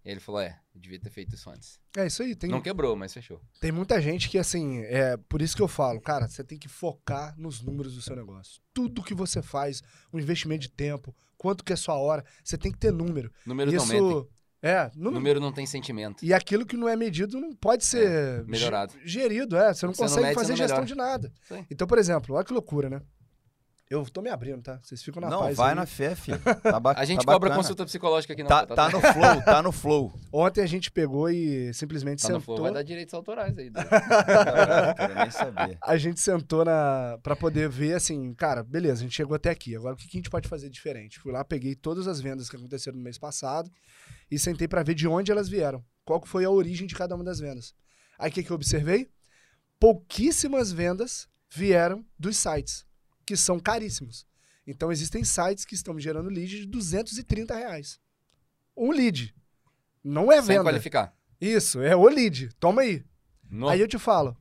Ele falou, é, eu devia ter feito isso antes. É isso aí. Tem, Não quebrou, mas fechou. tem muita gente que, assim, é por isso que eu falo, cara, você tem que focar nos números do seu negócio. Tudo que você faz, o investimento de tempo, quanto que é sua hora, você tem que ter número. Números não mentem. É, número. Número não tem sentimento. E aquilo que não é medido não pode ser melhorado. ge- gerido, é. Você não Você não consegue mede, fazer não gestão melhora. de nada. Aí. Então, por exemplo, olha que loucura, né? Eu tô me abrindo, tá? Vocês ficam na Não, paz. vai aí. na fé, filho. Tá ba- A gente tá cobra bacana. consulta psicológica aqui na Tá, tá no flow, tá no flow. Ontem a gente pegou e simplesmente Tá no sentou. flow, vai dar direitos autorais aí. Não quero nem saber. A gente sentou na para poder ver assim, cara, beleza, a gente chegou até aqui. Agora o que que a gente pode fazer diferente? Fui lá, peguei todas as vendas que aconteceram no mês passado e sentei para ver de onde elas vieram. Qual que foi a origem de cada uma das vendas. Aí o que que eu observei? Pouquíssimas vendas vieram dos sites, que são caríssimos. Então existem sites que estão me gerando lead de 230 reais. Um lead. Não é Sem venda. qualificar. Isso, é o lead. Toma aí. No- Aí eu te falo,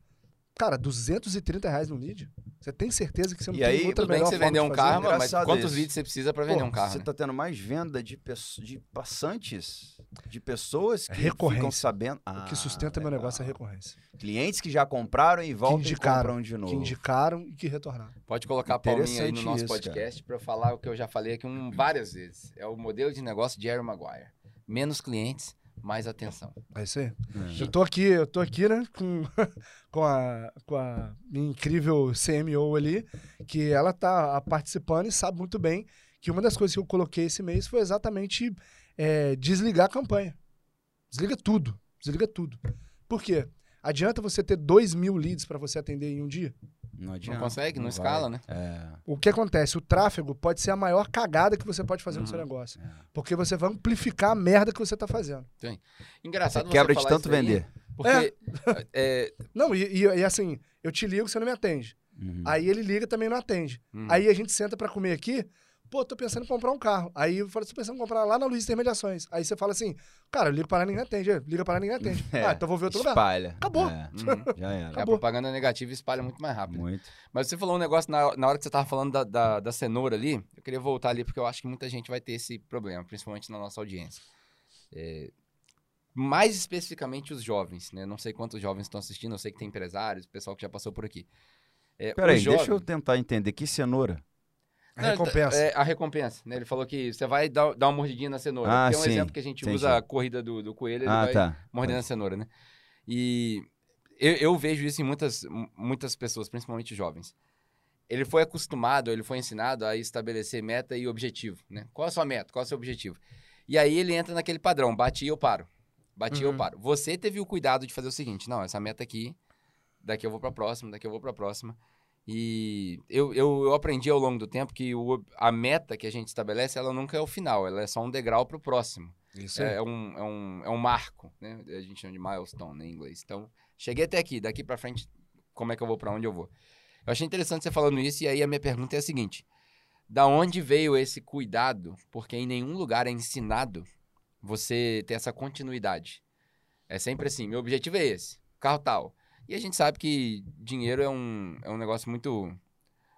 cara, 230 reais no lead? Você tem certeza que você não E tem aí, outra Tudo bem melhor que você de um carro, mas Engraçado quantos isso. leads você precisa pra vender Pô, um carro, Você né? tá tendo mais venda de, de passantes, de pessoas que Recorrência. ficam sabendo. O que Ah, sustenta meu legal. negócio é a recorrência. Clientes que já compraram e voltam e indicaram, compram de novo. Que indicaram e que retornaram. Pode colocar a palminha aí no nosso isso, podcast eu falar o que eu já falei aqui um, várias vezes. É o modelo de negócio de Jerry Maguire. Menos clientes, mais atenção. É isso aí. É. Eu tô aqui, eu tô aqui, né, com, com, a, com a minha incrível CMO ali, que ela tá participando e sabe muito bem que uma das coisas que eu coloquei esse mês foi exatamente é, desligar a campanha. Desliga tudo. Desliga tudo. Por quê? Adianta você ter 2 mil leads para você atender em um dia? Não adianta. Não consegue, não, vai. escala, né? É, O que acontece? O tráfego pode ser a maior cagada que você pode fazer no seu Uhum. negócio. é. Porque você vai amplificar a merda que você tá fazendo. Engraçado Você quebra de falar tanto vender. Porque é, Não, e, e- e assim, eu te ligo, você não me atende. Uhum. Aí ele liga também não atende. hum, Aí a gente senta pra comer aqui. Pô, tô pensando em comprar um carro. Aí eu falo, tô pensando em comprar lá na Luiz Intermediações. Aí você fala assim, cara, eu ligo pra lá ninguém atende. É, Liga pra lá ninguém atende. É, Ah, então vou ver outro lugar. Espalha. Acabou. É, uhum. já era. a Acabou. propaganda negativa espalha muito mais rápido. Muito. Mas você falou um negócio na, na hora que você tava falando da, da, da cenoura ali. Eu queria voltar ali porque eu acho que muita gente vai ter esse problema, principalmente na nossa audiência. É, mais especificamente os jovens, né? Não sei quantos jovens estão assistindo, eu sei que tem empresários, pessoal que já passou por aqui. É, Peraí, deixa eu tentar entender. Que cenoura? A Não, recompensa. É, a recompensa, né? Ele falou que você vai dar, dar uma mordidinha na cenoura. Ah, Tem um sim, exemplo que a gente usa a corrida do, do coelho, ele Ah, vai tá. mordendo a cenoura, né? E eu, eu vejo isso em muitas, mu- muitas pessoas, principalmente jovens. Ele foi acostumado, ele foi ensinado a estabelecer meta e objetivo, né? Qual a sua meta? Qual é o seu objetivo? E aí ele entra naquele padrão, bati e eu paro. Bati e eu Uhum. paro. Você teve o cuidado de fazer o seguinte, não, essa meta aqui, daqui eu vou pra próxima, daqui eu vou pra próxima. E eu, eu, eu aprendi ao longo do tempo que o, a meta que a gente estabelece, ela nunca é o final, ela é só um degrau pro próximo. Isso. É, é um, é, um, é um marco, né? A gente chama de milestone né, em inglês. Então, cheguei até aqui, daqui pra frente, como é que eu vou pra onde eu vou? Eu achei interessante você falando isso, e aí a minha pergunta é a seguinte: da onde veio esse cuidado? Porque em nenhum lugar é ensinado você ter essa continuidade. É sempre assim: meu objetivo é esse, carro tal. E a gente sabe que dinheiro é um, é um negócio muito,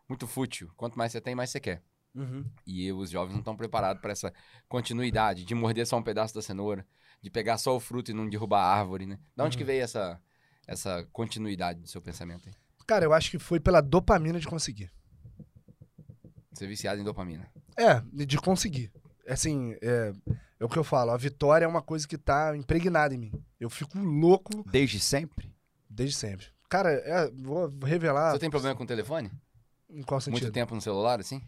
muito fútil. Quanto mais você tem, mais você quer. Uhum. E os jovens não estão preparados para essa continuidade, de morder só um pedaço da cenoura, de pegar só o fruto e não derrubar a árvore, né? Da onde Uhum. que veio essa, essa continuidade do seu pensamento aí? Cara, eu acho que foi pela dopamina de conseguir. Ser viciado em dopamina. É, de conseguir. Assim, é, é o que eu falo. A vitória é uma coisa que tá impregnada em mim. Eu fico louco Desde sempre? Desde sempre. Cara, é, vou revelar Você tem problema com o telefone? em qual sentido. Muito tempo no celular, assim?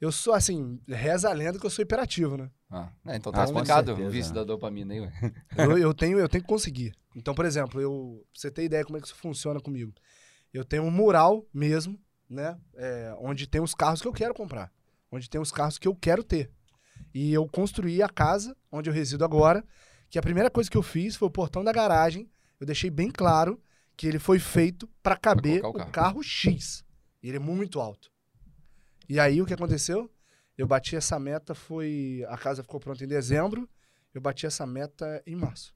Eu sou, assim, reza a lenda que eu sou hiperativo, né? Ah, é, então tá Ah, explicado o vício né? da dopamina aí, ué. eu, eu tenho, eu tenho que conseguir. Então, por exemplo, eu, pra você ter ideia como é que isso funciona comigo. Eu tenho um mural mesmo, né? É, onde tem os carros que eu quero comprar. Onde tem os carros que eu quero ter. E eu construí a casa onde eu resido agora, que a primeira coisa que eu fiz foi o portão da garagem. Eu deixei bem claro que ele foi feito para caber o o carro. carro X. E ele é muito alto. E aí o que aconteceu? Eu bati essa meta, foi. A casa ficou pronta em dezembro. Eu bati essa meta em março.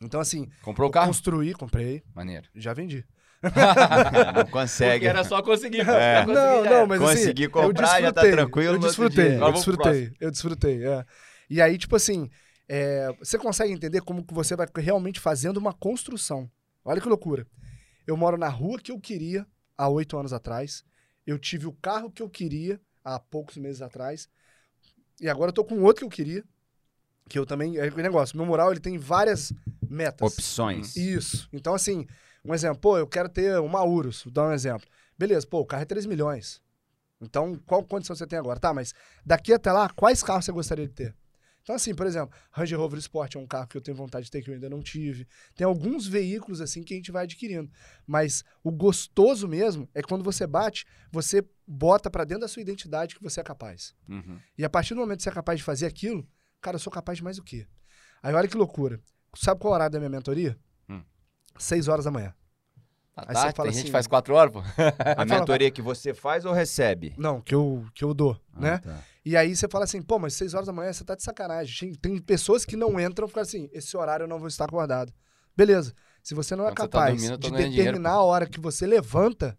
Então, assim, Comprou o carro? construí, comprei, Maneiro. já vendi. Não consegue. Porque era só conseguir. É. Não, não, mas Consegui assim, comprar, eu já tá desfrutei, tranquilo Eu desfrutei, eu desfrutei, eu desfrutei, é. E aí, tipo assim, é, você consegue entender como que você vai realmente fazendo uma construção. Olha que loucura. Eu moro na rua que eu queria há oito anos atrás. Eu tive o carro que eu queria há poucos meses atrás. E agora eu tô com outro que eu queria. Que eu também. É aquele negócio. Meu mural ele tem várias metas. Opções. Isso. Então, assim, um exemplo, pô, eu quero ter uma Urus, vou dar um exemplo. Beleza, pô, o carro é 3 milhões. Então, qual condição você tem agora? Tá, mas daqui até lá, quais carros você gostaria de ter? Então, assim, por exemplo, Range Rover Sport é um carro que eu tenho vontade de ter que eu ainda não tive. Tem alguns veículos, assim, que a gente vai adquirindo. Mas o gostoso mesmo é quando você bate, você bota pra dentro da sua identidade que você é capaz. Uhum. E a partir do momento que você é capaz de fazer aquilo, cara, eu sou capaz de mais o quê? Aí olha que loucura. Sabe qual é o horário da minha mentoria? Hum. Seis horas da manhã. Tá Aí tarde, você fala tem gente assim- que faz quatro horas, pô. A mentoria que você faz ou recebe? Não, que eu, que eu dou, né? Ah, tá. E aí você fala assim, pô, mas seis horas da manhã você tá de sacanagem. Tem, pessoas que não entram e ficam assim, esse horário eu não vou estar acordado. Beleza. Se você não é Quando tá capaz dormindo, eu tô de determinar dinheiro, a hora que você levanta,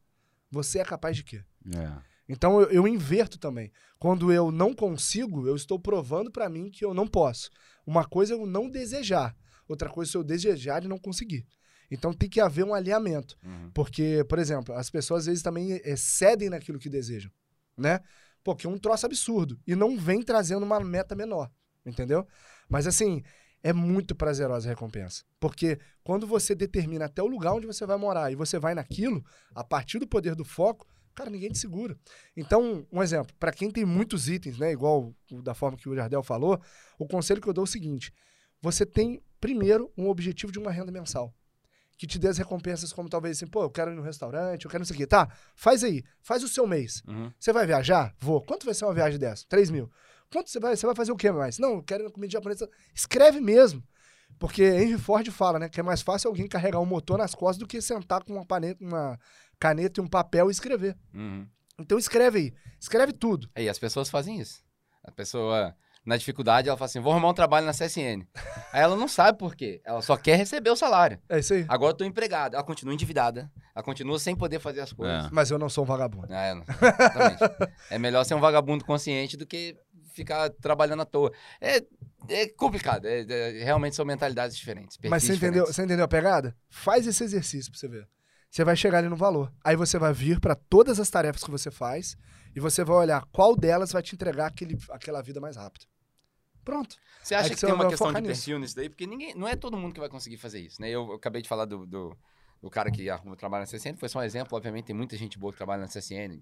você é capaz de quê? É. Então eu, eu inverto também. Quando eu não consigo, eu estou provando pra mim que eu não posso. Uma coisa é eu não desejar, outra coisa é eu desejar e não conseguir. Então tem que haver um alinhamento. Uhum. Porque, por exemplo, as pessoas às vezes também eh, cedem naquilo que desejam, né? Pô, que é um troço absurdo. E não vem trazendo uma meta menor, entendeu? Mas assim, é muito prazerosa a recompensa. Porque quando você determina até o lugar onde você vai morar e você vai naquilo, a partir do poder do foco, cara, ninguém te segura. Então, um exemplo, para quem tem muitos itens, né, igual da forma que o Jardel falou, o conselho que eu dou é o seguinte: você tem primeiro um objetivo de uma renda mensal que te dê as recompensas como talvez assim, pô, eu quero ir no restaurante, eu quero não sei o quê. Tá, faz aí, faz o seu mês. Uhum. Você vai viajar? Vou. Quanto vai ser uma viagem dessa? 3 mil. Quanto você vai, você vai fazer o quê mais? Não, eu quero ir na comida japonesa. Escreve mesmo. Porque Henry Ford fala, né, que é mais fácil alguém carregar um motor nas costas do que sentar com uma, paneta, uma caneta e um papel e escrever. Uhum. Então escreve aí. Escreve tudo. E as pessoas fazem isso. A pessoa, na dificuldade, ela fala assim: vou arrumar um trabalho na CSN. Aí ela não sabe por quê. Ela só quer receber o salário. É isso aí. Agora eu tô empregada. Ela continua endividada. Ela continua sem poder fazer as coisas. É. Mas eu não sou um vagabundo. É, não- exatamente. é melhor ser um vagabundo consciente do que ficar trabalhando à toa. É, é complicado. é- é- realmente são mentalidades diferentes. Mas você entendeu, diferentes. você entendeu a pegada? Faz esse exercício pra você ver. Você vai chegar ali no valor. Aí você vai vir pra todas as tarefas que você faz e você vai olhar qual delas vai te entregar aquele, aquela vida mais rápido. Pronto. Você acha que, que tem uma questão de nisso. perfil nisso daí? Porque ninguém, não é todo mundo que vai conseguir fazer isso, né? Eu, eu acabei de falar do, do, do cara que arruma trabalho na CSN, foi só um exemplo. Obviamente, tem muita gente boa que trabalha na CSN.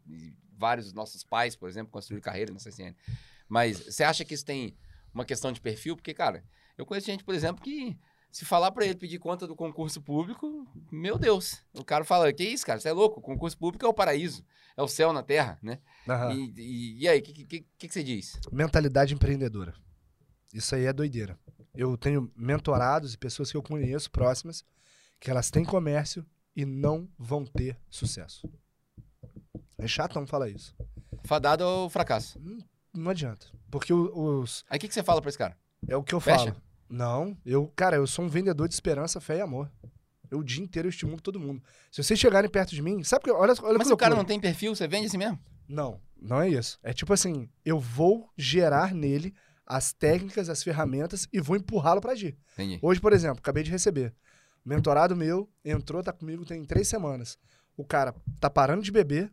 Vários dos nossos pais, por exemplo, construíram carreira na CSN. Mas você acha que isso tem uma questão de perfil? Porque, cara, eu conheço gente, por exemplo, que se falar pra ele pedir conta do concurso público, meu Deus. O cara fala, que isso, cara? Você é louco? O concurso público é o paraíso. É o céu na terra, né? Aham. E, e, e aí, o que, que, que, que você diz? Mentalidade empreendedora. Isso aí é doideira. Eu tenho mentorados e pessoas que eu conheço próximas que elas têm comércio e não vão ter sucesso. É chatão falar isso. Fadado ao fracasso. Não adianta. Porque os, Aí o que, que você fala pra esse cara? É o que eu Fecha? falo. Não, eu, cara, eu sou um vendedor de esperança, fé e amor. Eu o dia inteiro eu estimulo todo mundo. Se vocês chegarem perto de mim, sabe que olha, olha Mas se o cara não tem perfil, você vende assim mesmo? Não, não é isso. É tipo assim, eu vou gerar nele as técnicas, as ferramentas e vou empurrá-lo pra agir. Entendi. Hoje, por exemplo, acabei de receber. Mentorado meu entrou, tá comigo tem três semanas. O cara tá parando de beber.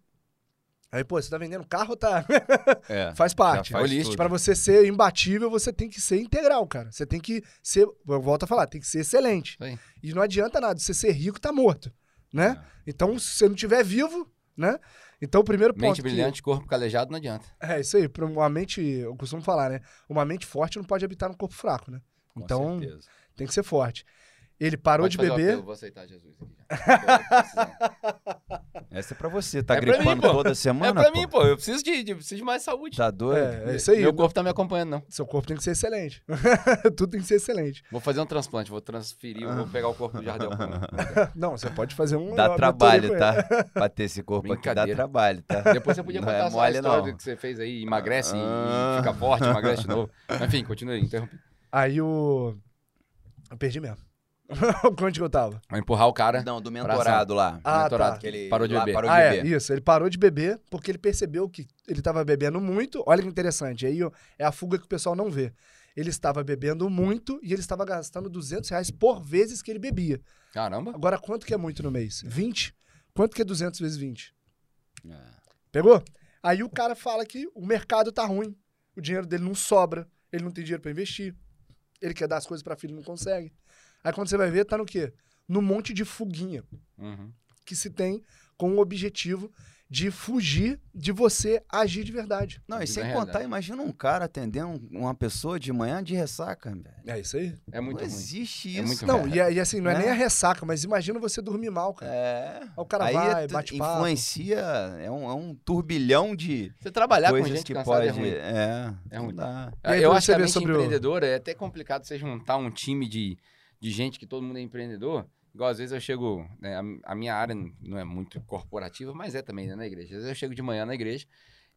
Aí, pô, você tá vendendo carro ou tá? É. Faz parte. Faz. Pra você ser imbatível, você tem que ser integral, cara. Você tem que ser, eu volto a falar, tem que ser excelente. Aí. E não adianta nada, você ser rico tá morto, né? Então, se você não tiver vivo, né? Então, o primeiro ponto Mente que- brilhante, corpo calejado, não adianta. é isso aí, pra uma mente, eu costumo falar, né? Uma mente forte não pode habitar no corpo fraco, né? Com Então, certeza. tem que ser forte. Ele parou Pode de beber, apelo, vou aceitar Jesus aqui. Essa é pra você. Tá É mim, gripando pô. toda é semana, pra mim, pô. Eu preciso de, de- preciso de mais saúde. Tá doido? é, é isso aí. Meu corpo tá me acompanhando, não. Seu corpo tem que ser excelente. Tudo tem que ser excelente. Vou fazer um transplante, vou transferir, vou pegar o corpo do Jardel. pra mim. Não, você pode fazer um. Dá trabalho, tá? Pra ter esse corpo aqui dá trabalho, tá? Depois você podia Não contar é a sua mole, história não. que você fez aí, emagrece e- Ah. e fica forte, emagrece de novo. Enfim, continue, interrompi. Aí o. Eu perdi mesmo. Onde que eu tava? Vai empurrar o cara. Não, do mentorado lá. Ah, mentorado, tá. Que ele Parou de lá beber. Parou ah, de é, beber. isso. Ele parou de beber porque ele percebeu que ele estava bebendo muito. Olha que interessante. Aí ó, é a fuga que o pessoal não vê. Ele estava bebendo muito e ele estava gastando 200 reais por vezes que ele bebia. Caramba. Agora, quanto que é muito no mês? 20? Quanto que é 200 vezes 20? É. Pegou? Aí o cara fala que o mercado tá ruim. O dinheiro dele não sobra. Ele não tem dinheiro pra investir. Ele quer dar as coisas pra filho e não consegue. Aí quando você vai ver, tá no quê? No monte de fuguinha Uhum. que se tem com o objetivo de fugir de você agir de verdade. Não, e sem é contar, imagina um cara atendendo um- uma pessoa de manhã de ressaca, velho. É isso aí. É muito não ruim. existe É isso. muito Não, e, é- e assim, não é, Né? nem a ressaca, mas imagina você dormir mal, cara. É. Aí o cara Aí vai, é bate papo. influencia, é um, é um turbilhão de Você trabalhar com coisas gente que pode. é ruim. É, É ruim. dá. Aí, eu acho que a mente sobre o- empreendedora é até complicado você juntar um time de, de gente que todo mundo é empreendedor. Igual às vezes eu chego, né, a, a minha área não é muito corporativa, mas é também né, na igreja. Às vezes eu chego de manhã na igreja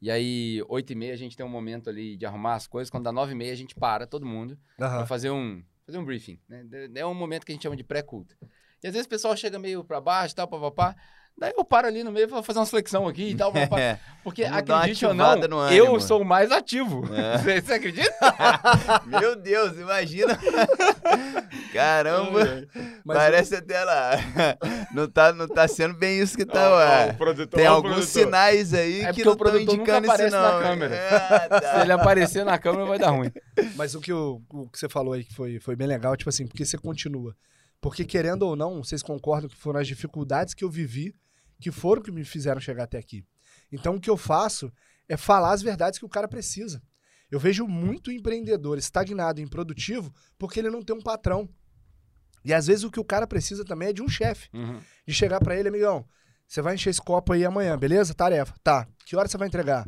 e aí oito e meia a gente tem um momento ali de arrumar as coisas. Quando dá nove e meia a gente para, todo mundo, Aham. pra fazer um, fazer um briefing. Né? É um momento que a gente chama de pré-culto. E às vezes o pessoal chega meio pra baixo, tal, papapá. Daí eu paro ali no meio e vou fazer umas flexão aqui e tal. É. Porque acredite ou não, eu sou o mais ativo. É. Você, você acredita? Meu Deus, imagina. Caramba, Mas parece até lá. Não tá, não tá sendo bem isso que tá, Ó, produtor, Tem ó, o alguns produtor. sinais aí É que não o estão produtor nunca indicando isso aparece na não. câmera. Ah, tá. Se ele aparecer na câmera, vai dar ruim. Mas o que, o, o que você falou aí que foi, foi bem legal, tipo assim, porque você continua. Porque, querendo ou não, vocês concordam que foram as dificuldades que eu vivi que foram que me fizeram chegar até aqui. Então, o que eu faço é falar as verdades que o cara precisa. Eu vejo muito empreendedor estagnado e improdutivo porque ele não tem um patrão. E às vezes o que o cara precisa também é de um chefe. Uhum. De chegar pra ele, amigão, você vai encher esse copo aí amanhã, beleza? Tarefa. Tá. Que horas você vai entregar?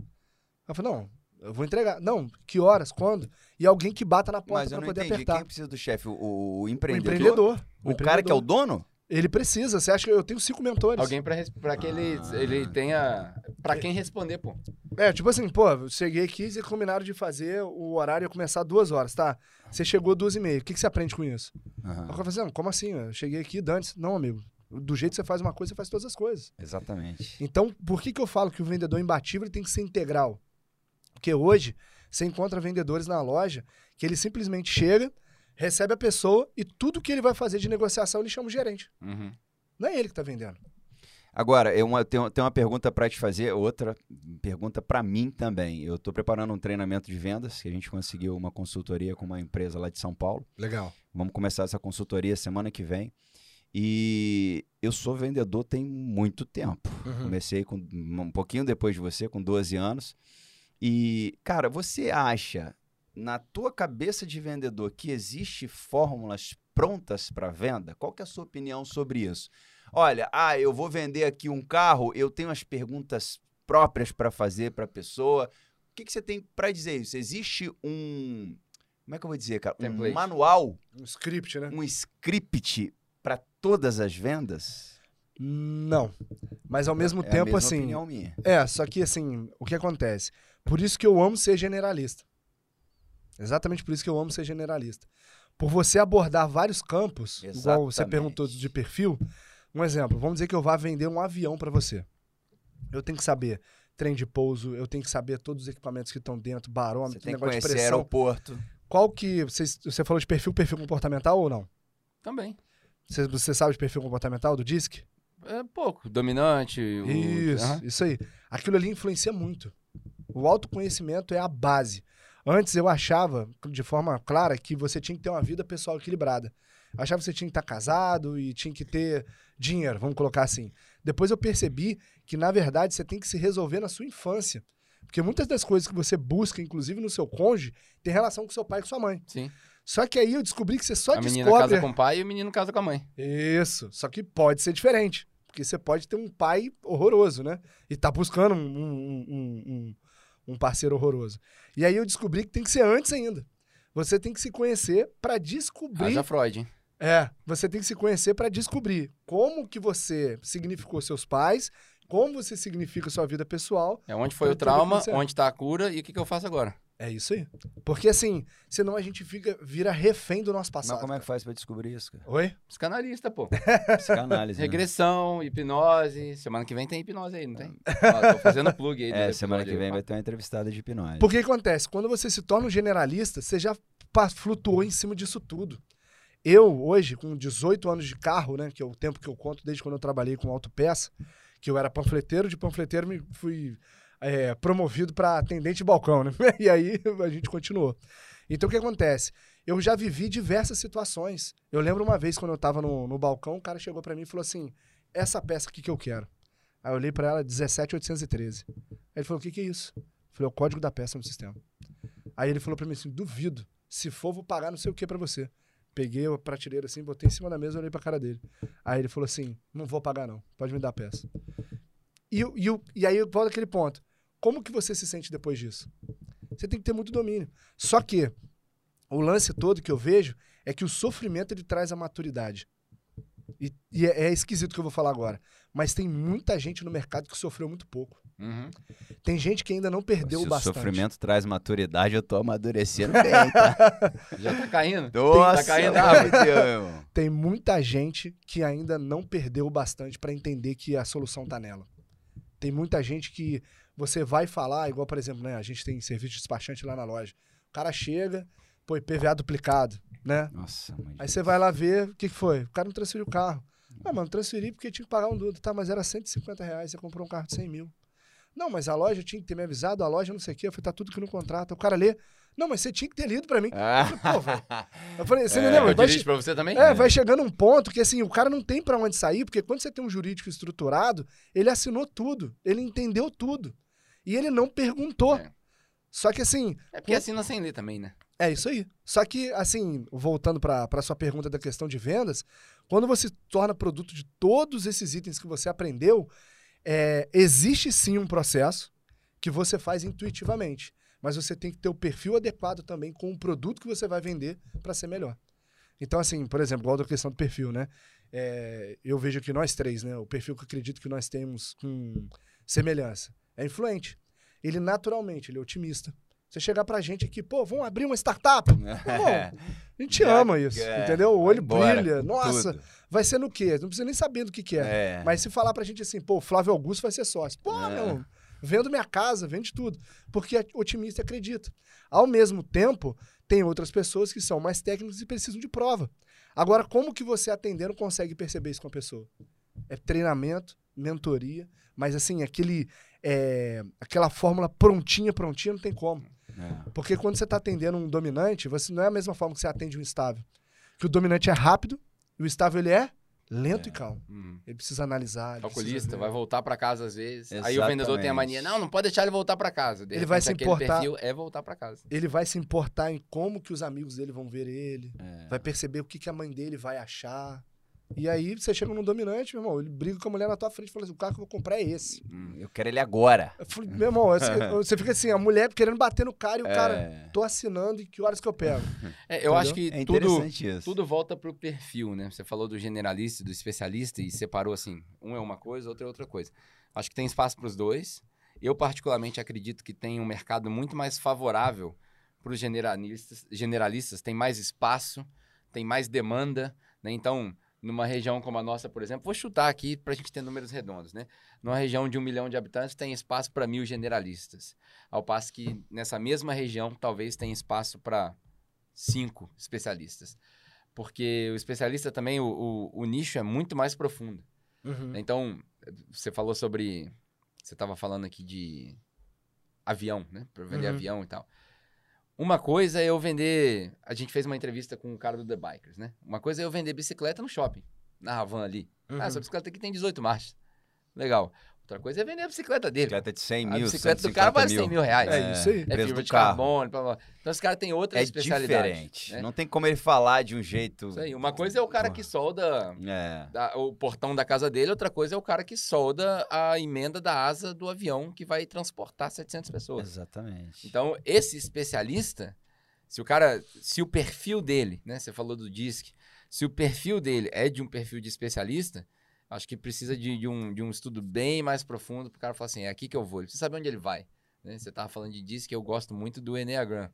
Eu falo, não, eu vou entregar. Não, que horas? Quando? E alguém que bata na porta não poder entendi. apertar. Quem precisa do chefe? O, o O empreendedor? Empreendedor. O cara que é o dono? Ele precisa. Você acha que eu tenho cinco mentores? Alguém pra, pra que ele, Ah. ele tenha. Pra quem responder, pô. É, tipo assim, pô, eu cheguei aqui e combinaram de fazer o horário ia começar duas horas, tá? Você chegou duas e meia. O que, que você aprende com isso? O fala assim, não, como assim? Eu cheguei aqui, dane Não, amigo. Do jeito que você faz uma coisa, você faz todas as coisas. Exatamente. Então, por que, que eu falo que o vendedor imbatível ele tem que ser integral? Porque hoje você encontra vendedores na loja que ele simplesmente chega, recebe a pessoa e tudo que ele vai fazer de negociação ele chama o gerente. Uhum. Não é ele que tá vendendo. Agora, eu tenho uma pergunta para te fazer, outra pergunta para mim também. Eu estou preparando um treinamento de vendas, que a gente conseguiu uma consultoria com uma empresa lá de São Paulo. Legal. Vamos começar essa consultoria semana que vem. E eu sou vendedor tem muito tempo. Uhum. Comecei com um pouquinho depois de você, com 12 anos. E, cara, você acha na tua cabeça de vendedor que existe fórmulas prontas para venda? Qual que é a sua opinião sobre isso? Olha, ah, eu vou vender aqui um carro, eu tenho as perguntas próprias para fazer para a pessoa. O que, que você tem para dizer isso? Existe um, como é que eu vou dizer, cara, um Template. manual, Um script, né? um script para todas as vendas? Não. Mas ao mesmo é a tempo, mesma assim. opinião minha. É, só que assim, o que acontece? Por isso que eu amo ser generalista. Exatamente por isso que eu amo ser generalista. Por você abordar vários campos, igual você Exatamente. perguntou de perfil. Um exemplo, vamos dizer que eu vá vender um avião para você. Eu tenho que saber trem de pouso, eu tenho que saber todos os equipamentos que estão dentro, Você barômetro, tem que negócio de conhecer pressão. aeroporto. Qual que. Você, você falou de perfil, perfil comportamental ou não? Também. Você, você sabe de perfil comportamental do DISC? É pouco. Dominante. o- Isso, Aham. isso aí. Aquilo ali influencia muito. O autoconhecimento é a base. Antes eu achava, de forma clara, que você tinha que ter uma vida pessoal equilibrada. Eu achava que você tinha que estar casado e tinha que ter dinheiro, vamos colocar assim. Depois eu percebi que, na verdade, você tem que se resolver na sua infância. Porque muitas das coisas que você busca, inclusive no seu cônjuge, tem relação com seu pai e com sua mãe. Sim. Só que aí eu descobri que você só a menina descobre. casa com o pai e o menino casa com a mãe. Isso. Só que pode ser diferente. Porque você pode ter um pai horroroso, né? E tá buscando um, um, um, um- parceiro horroroso. E aí eu descobri que tem que ser antes ainda. Você tem que se conhecer pra descobrir. Haja Freud, hein? É, você tem que se conhecer pra descobrir como que você significou seus pais, como você significa sua vida pessoal. É onde foi o trauma, onde tá a cura e o que, que eu faço agora. É isso aí. Porque assim, senão a gente fica, vira refém do nosso passado. Mas como é que faz pra descobrir isso, cara? Oi? Psicanalista, pô. Psicanálise. né? Regressão, hipnose. Semana que vem tem hipnose aí, não tem? Ó, tô fazendo plug aí. É, semana que vem aí. vai ter uma entrevistada de hipnose. Porque que acontece? Quando você se torna um generalista, você já flutuou em cima disso tudo. Eu, hoje, com 18 anos de carro, né? Que é o tempo que eu conto desde quando eu trabalhei com autopeça, que eu era panfleteiro, de panfleteiro me fui é, promovido para atendente de balcão, né? E aí a gente continuou. Então o que acontece? Eu já vivi diversas situações. Eu lembro uma vez quando eu tava no, no balcão, o cara chegou para mim e falou assim: essa peça aqui que eu quero. Aí eu olhei para ela, 17813. Aí ele falou: o que, que é isso? Eu falei: é o código da peça no sistema. Aí ele falou para mim assim: duvido. Se for, vou pagar não sei o que para você. Peguei a prateleira assim, botei em cima da mesa e olhei pra cara dele. Aí ele falou assim: não vou pagar, não. Pode me dar a peça. E, e, e aí eu volto àquele ponto. Como que você se sente depois disso? Você tem que ter muito domínio. Só que o lance todo que eu vejo é que o sofrimento ele traz a maturidade. E, e é, é esquisito o que eu vou falar agora. Mas tem muita gente no mercado que sofreu muito pouco. Uhum. Tem gente que ainda não perdeu Se o bastante. sofrimento traz maturidade, eu tô amadurecendo bem, tá? Já tá caindo? Nossa, tá caindo irmão. Tem muita gente que ainda não perdeu bastante para entender que a solução tá nela. Tem muita gente que você vai falar, igual, por exemplo, né? A gente tem serviço de despachante lá na loja. O cara chega, pô, IPVA duplicado, né? Nossa, mãe. Aí você vai lá ver, o que, que foi? O cara não transferiu o carro. Ah, mano, transferi porque tinha que pagar um dúvida. Tá, mas era 150 reais, você comprou um carro de 100 mil. Não, mas a loja tinha que ter me avisado, a loja não sei o quê. Eu falei, tá tudo aqui no contrato. O cara lê. Não, mas você tinha que ter lido pra mim. Ah, Pô, velho. Eu falei, você É, entendeu? Eu Vai che- pra você também? é, vai chegando um ponto que assim, o cara não tem pra onde sair, porque quando você tem um jurídico estruturado, ele assinou tudo, ele entendeu tudo. E ele não perguntou. É. Só que assim, É porque assina sem ler também, né? é isso aí. Só que, assim, voltando para a sua pergunta da questão de vendas, quando você torna produto de todos esses itens que você aprendeu, é, existe sim um processo que você faz intuitivamente. Mas você tem que ter o perfil adequado também com o produto que você vai vender para ser melhor. Então, assim, por exemplo, igual da questão do perfil, né? É, eu vejo que nós três, né? O perfil que eu acredito que nós temos com semelhança é influente. Ele naturalmente, ele é otimista. Você chegar pra gente aqui, pô, vamos abrir uma startup. Irmão, a gente ama isso, é, entendeu? O olho embora brilha. Nossa, tudo. vai ser no quê? Não precisa nem saber do que, que é. É. Mas se falar pra gente assim, pô, Flávio Augusto vai ser sócio. Pô, É. meu, vendo minha casa, vende tudo. Porque é otimista e acredita. Ao mesmo tempo, tem outras pessoas que são mais técnicas e precisam de prova. Agora, como que você atendendo consegue perceber isso com a pessoa? É treinamento, mentoria, mas assim, aquele, é, aquela fórmula prontinha, prontinha, não tem como. É. Porque quando você está atendendo um dominante, você não é a mesma forma que você atende um estável. Que o dominante é rápido e o estável ele é lento É. e calmo. Uhum. Ele precisa analisar. ele Calculista, precisa vai voltar pra casa às vezes. Aí o vendedor tem a mania, Exatamente. não, não pode deixar ele voltar pra casa. De Ele vai se importar- é voltar pra casa. Ele vai se importar em como que os amigos dele vão ver ele. É. Vai perceber o que, que a mãe dele vai achar. E aí você chega num dominante, meu irmão, ele briga com a mulher na tua frente e fala assim, o carro que eu vou comprar é esse. Hum, Eu quero ele agora. Eu falei, meu irmão, você, você fica assim, a mulher querendo bater no cara e o cara, É. tô assinando e que horas que eu pego? É, eu Entendeu? acho que É tudo, isso. tudo volta pro perfil, né? Você falou do generalista e do especialista e separou assim, um é uma coisa, outro é outra coisa. Acho que tem espaço para os dois. Eu particularmente acredito que tem um mercado muito mais favorável para os generalistas, generalistas, tem mais espaço, tem mais demanda, né? Então, numa região como a nossa, por exemplo, vou chutar aqui para a gente ter números redondos, né? Numa região de um milhão de habitantes tem espaço para mil generalistas, ao passo que nessa mesma região talvez tenha espaço para cinco especialistas. Porque o especialista também, o, o, o nicho é muito mais profundo. Uhum. Então, você falou sobre. Você estava falando aqui de avião, né? Para vender Uhum. avião e tal. Uma coisa é eu vender. A gente fez uma entrevista com o cara do The Bikers, né? Uma coisa é eu vender bicicleta no shopping, na Havan ali. Uhum. Ah, essa bicicleta aqui tem 18 marchas. Legal. Outra coisa é vender a bicicleta dele. Bicicleta de 100 a mil, bicicleta do 150 cara vale mil. 100 mil reais. É isso aí. É fibra de carro. carbono, blá, blá. Então esse cara tem outras É especialidades. diferente. né? Não tem como ele falar de um jeito... Isso aí. Uma coisa é o cara que solda É. da- o portão da casa dele, outra coisa é o cara que solda a emenda da asa do avião que vai transportar 700 pessoas. Exatamente. Então, esse especialista, se o cara, se o perfil dele, né, você falou do DISC, se o perfil dele é de um perfil de especialista, acho que precisa de, de um, de um estudo bem mais profundo para o cara falar assim, é aqui que eu vou. Ele precisa saber onde ele vai. né? Você tava falando de disso que eu gosto muito do Enneagram.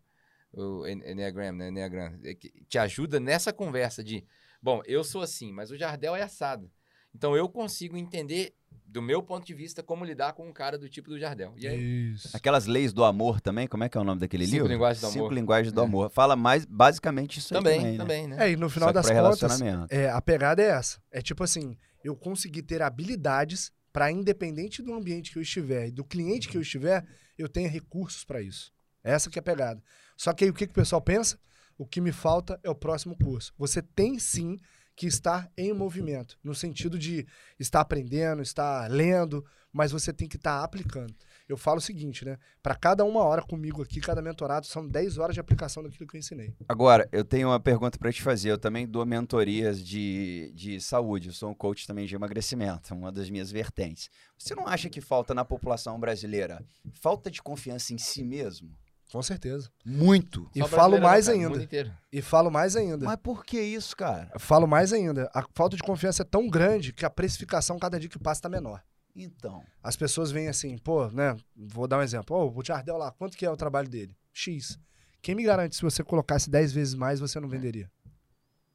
O En- Enneagram, né? Enneagram. É que te ajuda nessa conversa de, bom, eu sou assim, mas o Jardel é assado. Então eu consigo entender, do meu ponto de vista, como lidar com um cara do tipo do Jardel. E aí, Isso. Aquelas leis do amor também, como é que é o nome daquele Cinco livro? Linguagens do Cinco Amor. Linguagens do É. Amor. Fala mais, basicamente isso aí também, também, né? também, né? É, e no final Só das contas, relacionamento. é, a pegada é essa. É tipo assim, eu conseguir ter habilidades para independente do ambiente que eu estiver e do cliente que eu estiver, eu tenha recursos para isso. Essa que é a pegada. Só que aí o que, que o pessoal pensa? O que me falta é o próximo curso. Você tem sim que estar em movimento, no sentido de estar aprendendo, estar lendo, mas você tem que estar aplicando. Eu falo o seguinte, né? Para cada uma hora comigo aqui, cada mentorado, são 10 horas de aplicação daquilo que eu ensinei. Agora, eu tenho uma pergunta para te fazer. Eu também dou mentorias de, de saúde. Eu sou um coach também de emagrecimento, uma das minhas vertentes. Você não acha que falta na população brasileira falta de confiança em si mesmo? Com certeza. Muito. E Só falo mais cara? Ainda. E falo mais ainda. Mas por que isso, cara? Falo mais ainda. A falta de confiança é tão grande que a precificação, cada dia que passa, tá menor. Então, As pessoas veem assim, pô, né? Vou dar um exemplo. Ô, o Jardel lá, quanto que é o trabalho dele? X. Quem me garante se você colocasse 10 vezes mais, você não venderia?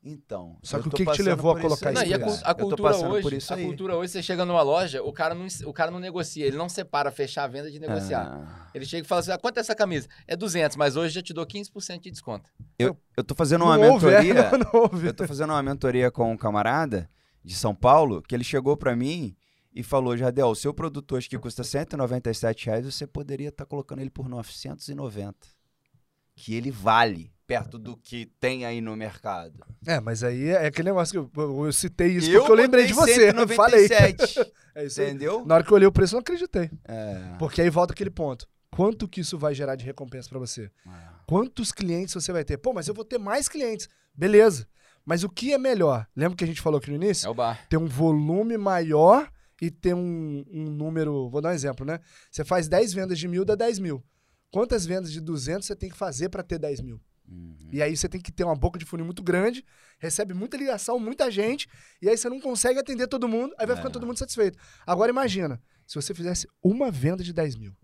então. Só que o que que te levou a colocar isso Não, e a, a cultura hoje, isso a aí. cultura hoje, você chega numa loja, o cara não, o cara não negocia, ele não separa fechar a venda de negociar. Ah. Ele chega e fala assim, ah, quanto é essa camisa? É 200, mas hoje já te dou 15% de desconto. Eu, eu tô fazendo uma não houve, é, mentoria. não, não houve. Eu tô fazendo uma mentoria com um camarada de São Paulo, que ele chegou pra mim e falou, Jardel, o seu produto hoje que custa 197 reais, você poderia estar colocando ele por 990. Que ele vale perto do que tem aí no mercado. É, mas aí é aquele negócio que eu, eu citei isso eu porque eu lembrei de você. Eu falei. 197, É isso aí. entendeu? Na hora que eu olhei o preço, eu não acreditei. É. Porque aí volta aquele ponto. Quanto que isso vai gerar de recompensa pra você? Quantos clientes você vai ter? Pô, mas eu vou ter mais clientes. Beleza. Mas o que é melhor? Lembra que a gente falou aqui no início? É o bar. Ter um volume maior e ter um, um número. Vou dar um exemplo, né? Você faz 10 vendas de mil, dá 10 mil. Quantas vendas de 200 você tem que fazer para ter 10 mil? Uhum. E aí você tem que ter uma boca de funil muito grande, recebe muita ligação, muita gente, e aí você não consegue atender todo mundo, aí vai É. ficando todo mundo satisfeito. Agora imagina, se você fizesse uma venda de 10 mil.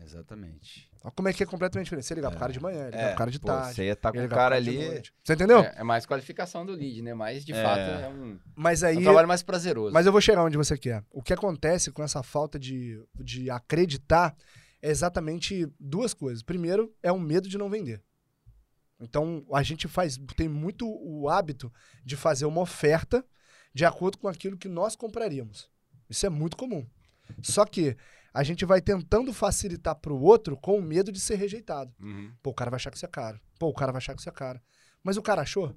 Exatamente. Olha como é que é completamente diferente. Você ligar pro cara de manhã, ligar pro cara de pô, tarde. Você ia estar com ligar o cara ali. Você entendeu? É, é mais qualificação do lead, né? Mas, de É. fato, é um, Mas é aí. um trabalho mais prazeroso. Mas eu vou chegar onde você quer. O que acontece com essa falta de, de acreditar é exatamente duas coisas. Primeiro, é o medo de não vender. Então, a gente faz, tem muito o hábito de fazer uma oferta de acordo com aquilo que nós compraríamos. Isso é muito comum. Só que a gente vai tentando facilitar para o outro com o medo de ser rejeitado. Uhum. Pô, o cara vai achar que isso é caro. Pô, o cara vai achar que isso é caro. Mas o cara achou?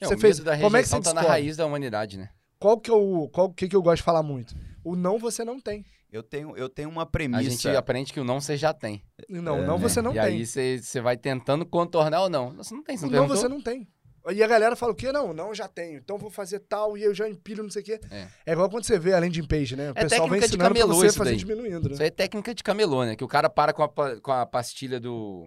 É, Você o fez- medo da como é que rejeição você tá na descobre? raiz da humanidade, né? Qual que é o qual que, que eu gosto de falar muito? O não você não tem. Eu tenho, eu tenho uma A premissa. gente aprende que o não você já tem. Não, É, não né? você não e tem. aí você você vai tentando contornar ou não. Você não tem, você O não não perguntou? você não tem. E a galera fala o quê? Não, não, já tenho. Então vou fazer tal e eu já empilho não sei o quê. É. É, igual quando você vê a landing page, né? O É pessoal vem técnica de ensinando pra camelô você fazer daí. diminuindo, né? Isso aí é técnica de camelô, né? Que o cara para com a, com a pastilha do,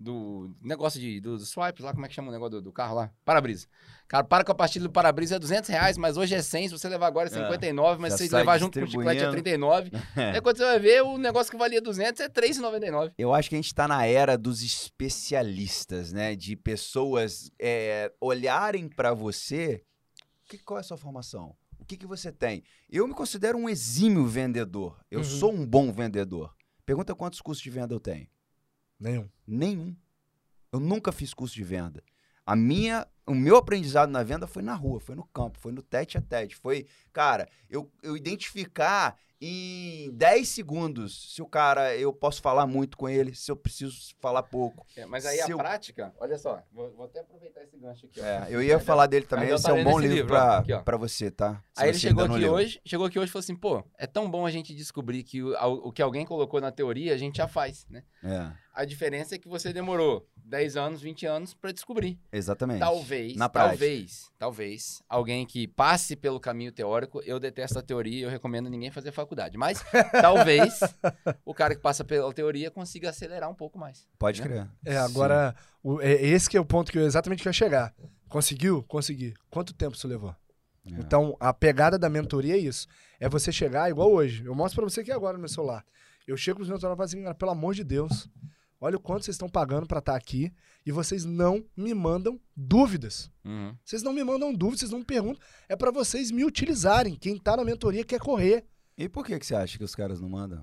do negócio de, do, do swipe lá, como é que chama o negócio do, do carro lá? Para-brisa. Cara, para com a pastilha do para-brisa é 200 reais, mas hoje é 100, se você levar agora é 59, mas já se você levar junto com o chiclete é distribuindo. 39. Aí quando você vai ver, o negócio que valia 200 é 3,99. Eu acho que a gente está na era dos especialistas, né? De pessoas é, olharem para você. Que, qual é a sua formação? O que, que você tem? Eu me considero um exímio vendedor. Eu Uhum. sou um bom vendedor. Pergunta quantos custos de venda eu tenho. Nenhum. Nenhum. Eu nunca fiz curso de venda. A minha, o meu aprendizado na venda foi na rua, foi no campo, foi no tete a tete. Foi, cara, eu, eu identificar em 10 segundos se o cara, eu posso falar muito com ele, se eu preciso falar pouco. É, mas aí a eu- prática, olha só, vou, vou até aproveitar esse gancho aqui. ó. É, eu ia falar dele também, esse é um bom livro, livro, pra você, tá? Se Aí ele chegou aqui leu. hoje, chegou aqui hoje e falou assim, pô, é tão bom a gente descobrir que o, o que alguém colocou na teoria, a gente já faz, né? É, A diferença é que você demorou 10 anos, 20 anos pra descobrir. exatamente. Talvez, Na prática. talvez, talvez, alguém que passe pelo caminho teórico, eu detesto a teoria eu recomendo ninguém fazer faculdade. Mas talvez o cara que passa pela teoria consiga acelerar um pouco mais. Pode né? crer. É, agora, o- é esse que é o ponto que eu exatamente que eu ia chegar. Conseguiu? Consegui. Quanto tempo isso levou? É. Então, a pegada da mentoria é isso. É você chegar igual hoje. Eu mostro pra você aqui agora no meu celular. Eu chego pros meus alunos e falo assim, cara, pelo amor de Deus, olha o quanto vocês estão pagando pra estar aqui e vocês não me mandam dúvidas. Uhum. Vocês não me mandam dúvidas, vocês não me perguntam. É pra vocês me utilizarem. Quem tá na mentoria quer correr. E por que, que você acha que os caras não mandam?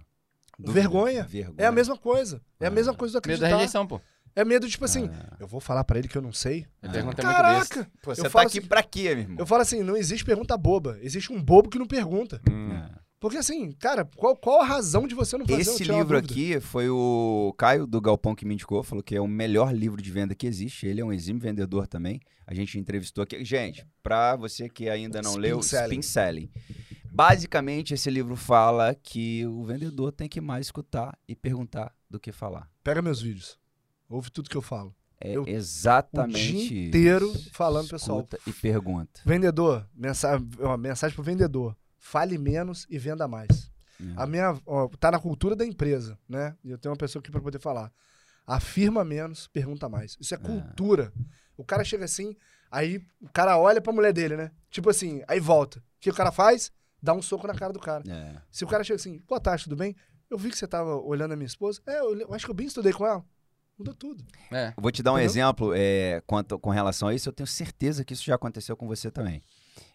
Vergonha. Vergonha. É a mesma coisa. É a Ah. mesma coisa do Medo da acreditar. rejeição, pô. É medo, tipo assim, Ah. eu vou falar pra ele que eu não sei. Ah. é muito besta. Caraca! Pô, você Eu tá falo aqui assim- pra quê, meu irmão? Eu falo assim, não existe pergunta boba. Existe um bobo que não pergunta. Hum. É. Porque assim, cara, qual, qual a razão de você não fazer Esse livro aqui foi o Caio do Galpão que me indicou, falou que é o melhor livro de venda que existe. Ele é um exímio vendedor também. A gente entrevistou aqui. Gente, pra você que ainda não Spin leu, Selling. Spin Selling. Basicamente, esse livro fala que o vendedor tem que mais escutar e perguntar do que falar. Pega meus vídeos. Ouve tudo que eu falo. É Eu- exatamente o dia isso. inteiro falando, pessoal. Escuta e pergunta. Vendedor, mensagem, ó, mensagem pro vendedor. Fale menos e venda mais. É. A minha, ó, tá na cultura da empresa, né? E eu tenho uma pessoa aqui pra poder falar. Afirma menos, pergunta mais. Isso é cultura. O cara chega assim, aí o cara olha pra mulher dele, né? Tipo assim, aí volta. O que o cara faz? Dá um soco na cara do cara. É. Se o cara chega assim, boa tarde, tudo bem? Eu vi que você tava olhando a minha esposa. É, eu, eu acho que eu bem estudei com ela. Mudou tudo. É. Eu Vou te dar um Entendeu? exemplo é, quanto, com relação a isso. Eu tenho certeza que isso já aconteceu com você também.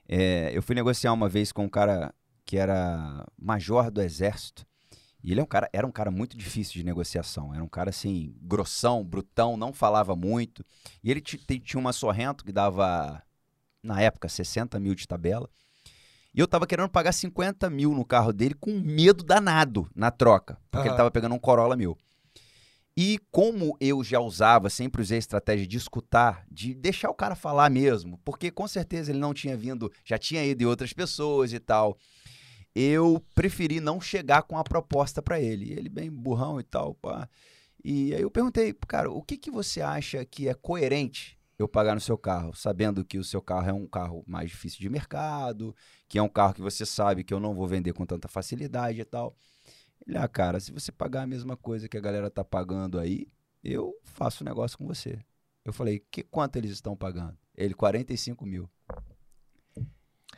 É, eu fui negociar uma vez com um cara que era major do exército. E ele é um cara, era um cara muito difícil de negociação. Era um cara assim, grossão, brutão, não falava muito. E ele ti- ti- tinha uma Sorrento que dava, na época, 60 mil de tabela. E eu tava querendo pagar 50 mil no carro dele com medo danado na troca. Porque ele Aham. tava pegando um Corolla meu. E como eu já usava, sempre usei a estratégia de escutar, de deixar o cara falar mesmo, porque com certeza ele não tinha vindo, já tinha ido em outras pessoas e tal. Eu preferi não chegar com a proposta pra ele. Ele bem burrão e tal, pá. E aí eu perguntei, cara, o que que você acha que é coerente eu pagar no seu carro, sabendo que o seu carro é um carro mais difícil de mercado, que é um carro que você sabe que eu não vou vender com tanta facilidade e tal. Ele, ah, cara, se você pagar a mesma coisa que a galera tá pagando aí, eu faço negócio com você. Eu falei, que, quanto eles estão pagando? Ele, 45 mil.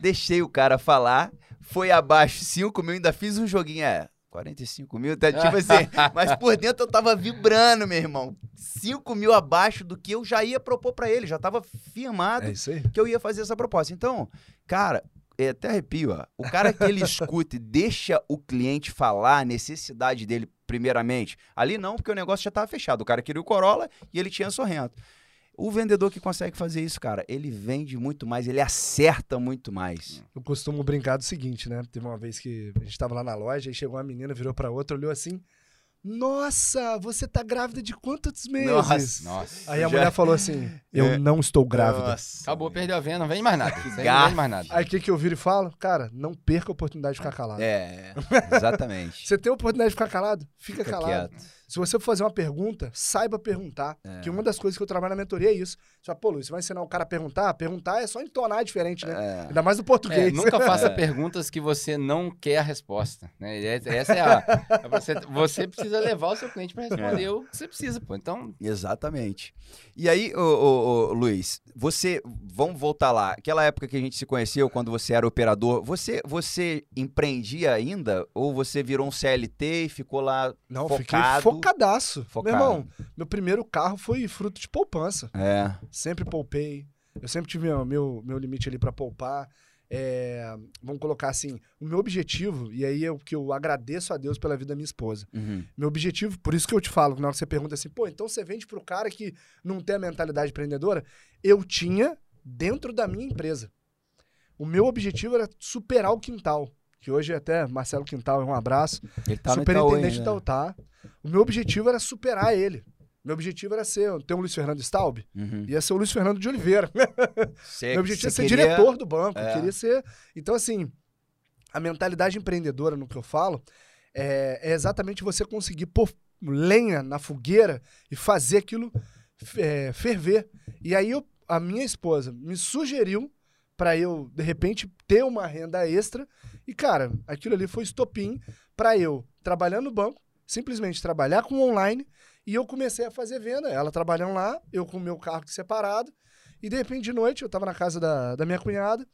Deixei o cara falar, foi abaixo 5 mil, ainda fiz um joguinho, é, 45 mil, tá, tipo assim, mas por dentro eu tava vibrando, meu irmão. 5 mil abaixo do que eu já ia propor pra ele, já tava firmado É que eu ia fazer essa proposta. Então, cara, é até arrepio, ó. O cara que ele escuta e deixa o cliente falar a necessidade dele primeiramente. Ali não, porque o negócio já estava fechado. O cara queria o Corolla e ele tinha Sorrento. O vendedor que consegue fazer isso, cara, ele vende muito mais, ele acerta muito mais. Eu costumo brincar do seguinte, né? Teve uma vez que a gente tava lá na loja e chegou uma menina, virou pra outra, olhou assim: Nossa, você tá grávida de quantos meses? Nossa. Aí a Já- mulher falou assim: Eu É. não estou grávida. Nossa. Acabou, perdeu a venda, não vende mais nada. Não vende mais nada. Aí o que, que eu viro e falo? Cara, não perca a oportunidade de ficar calado. É, exatamente. Você tem a oportunidade de ficar calado? Fica, Fica calado. quieto. Se você for fazer uma pergunta, saiba perguntar. É. Que uma das coisas que eu trabalho na mentoria é isso. Você fala, pô, Luiz, você vai ensinar o cara a perguntar? Perguntar é só entonar diferente, né? É. Ainda mais no É, português. nunca faça perguntas que você não quer a resposta. Né? E Essa é a. Você, você precisa levar o seu cliente para responder o que você precisa, pô. Então, Exatamente. E aí, ô, ô, ô, Luiz, você, vamos voltar lá. Aquela época que a gente se conheceu, quando você era operador, você, você empreendia ainda? Ou você virou um CLT e ficou lá Não, focado? fiquei focadaço. Focado. Meu irmão, meu primeiro carro foi fruto de poupança. É. Sempre poupei. Eu sempre tive meu, meu, meu limite ali pra poupar. É, vamos colocar assim, o meu objetivo, e aí é o que eu agradeço a Deus pela vida da minha esposa. Uhum. Meu objetivo, por isso que eu te falo, na hora que você pergunta assim, pô, então você vende pro cara que não tem a mentalidade empreendedora? Eu tinha dentro da minha empresa. O meu objetivo era superar o Quintal, que hoje é até Marcelo Quintal, é um abraço. Ele tá no Itaú Superintendente ainda. da UTA. O meu objetivo era superar ele. Meu objetivo era ser, ter um Luiz Fernando Staub, Uhum. ia ser o Luiz Fernando de Oliveira. Você- Meu objetivo é você ser queria- diretor do banco, É. queria ser. Então, assim, a mentalidade empreendedora, no que eu falo, é, é exatamente você conseguir pôr lenha na fogueira e fazer aquilo é, ferver. E aí, eu- a minha esposa me sugeriu para eu, de repente, ter uma renda extra. E, cara, aquilo ali foi estopim para eu, trabalhando no banco, simplesmente trabalhar com online. E eu comecei a fazer venda. Ela trabalhando lá, eu com o meu carro separado. E de repente, de noite, eu tava na casa da, da minha cunhada.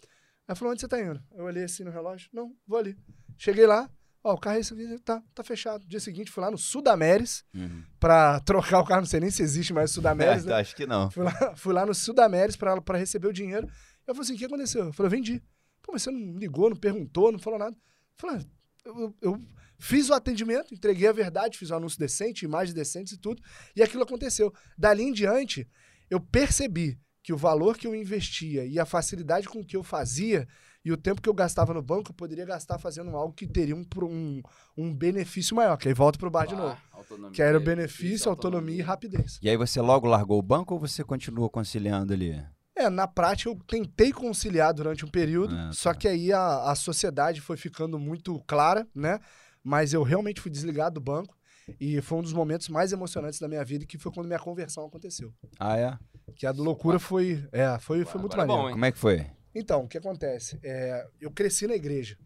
Ela falou: onde você tá indo? Eu olhei assim no relógio: não, vou ali. Cheguei lá, Ó, o carro é esse tá, tá fechado. Dia seguinte, fui lá no Sudameres Uhum. pra trocar o carro. Não sei nem se existe mais o Sudameres, É, né? Acho que não. Fui lá, fui lá no Sudameres pra, pra receber o dinheiro. Eu falei assim: o que aconteceu? Eu falei: eu vendi. Pô, mas você não ligou, não perguntou, não falou nada. Eu falei: "Ah, eu, eu fiz o atendimento, entreguei a verdade, fiz um anúncio decente, imagens decentes e tudo. E aquilo aconteceu. Dali em diante, eu percebi que o valor que eu investia e a facilidade com que eu fazia e o tempo que eu gastava no banco, eu poderia gastar fazendo algo que teria um, um, um benefício maior. Que aí volta pro bar de novo. Autonomia, Que era o benefício, autonomia e rapidez. rapidez. E aí você logo largou o banco ou você continuou conciliando ali? É, na prática eu tentei conciliar durante um período, só tá. que aí a, a sociedade foi ficando muito clara, né? Mas eu realmente fui desligado do banco e foi um dos momentos mais emocionantes da minha vida, que foi quando minha conversão aconteceu. Ah, é? Que a do loucura foi, é, foi, foi muito Agora é bom, maneiro. Como é que foi? Então, o que acontece? É, eu cresci na igreja.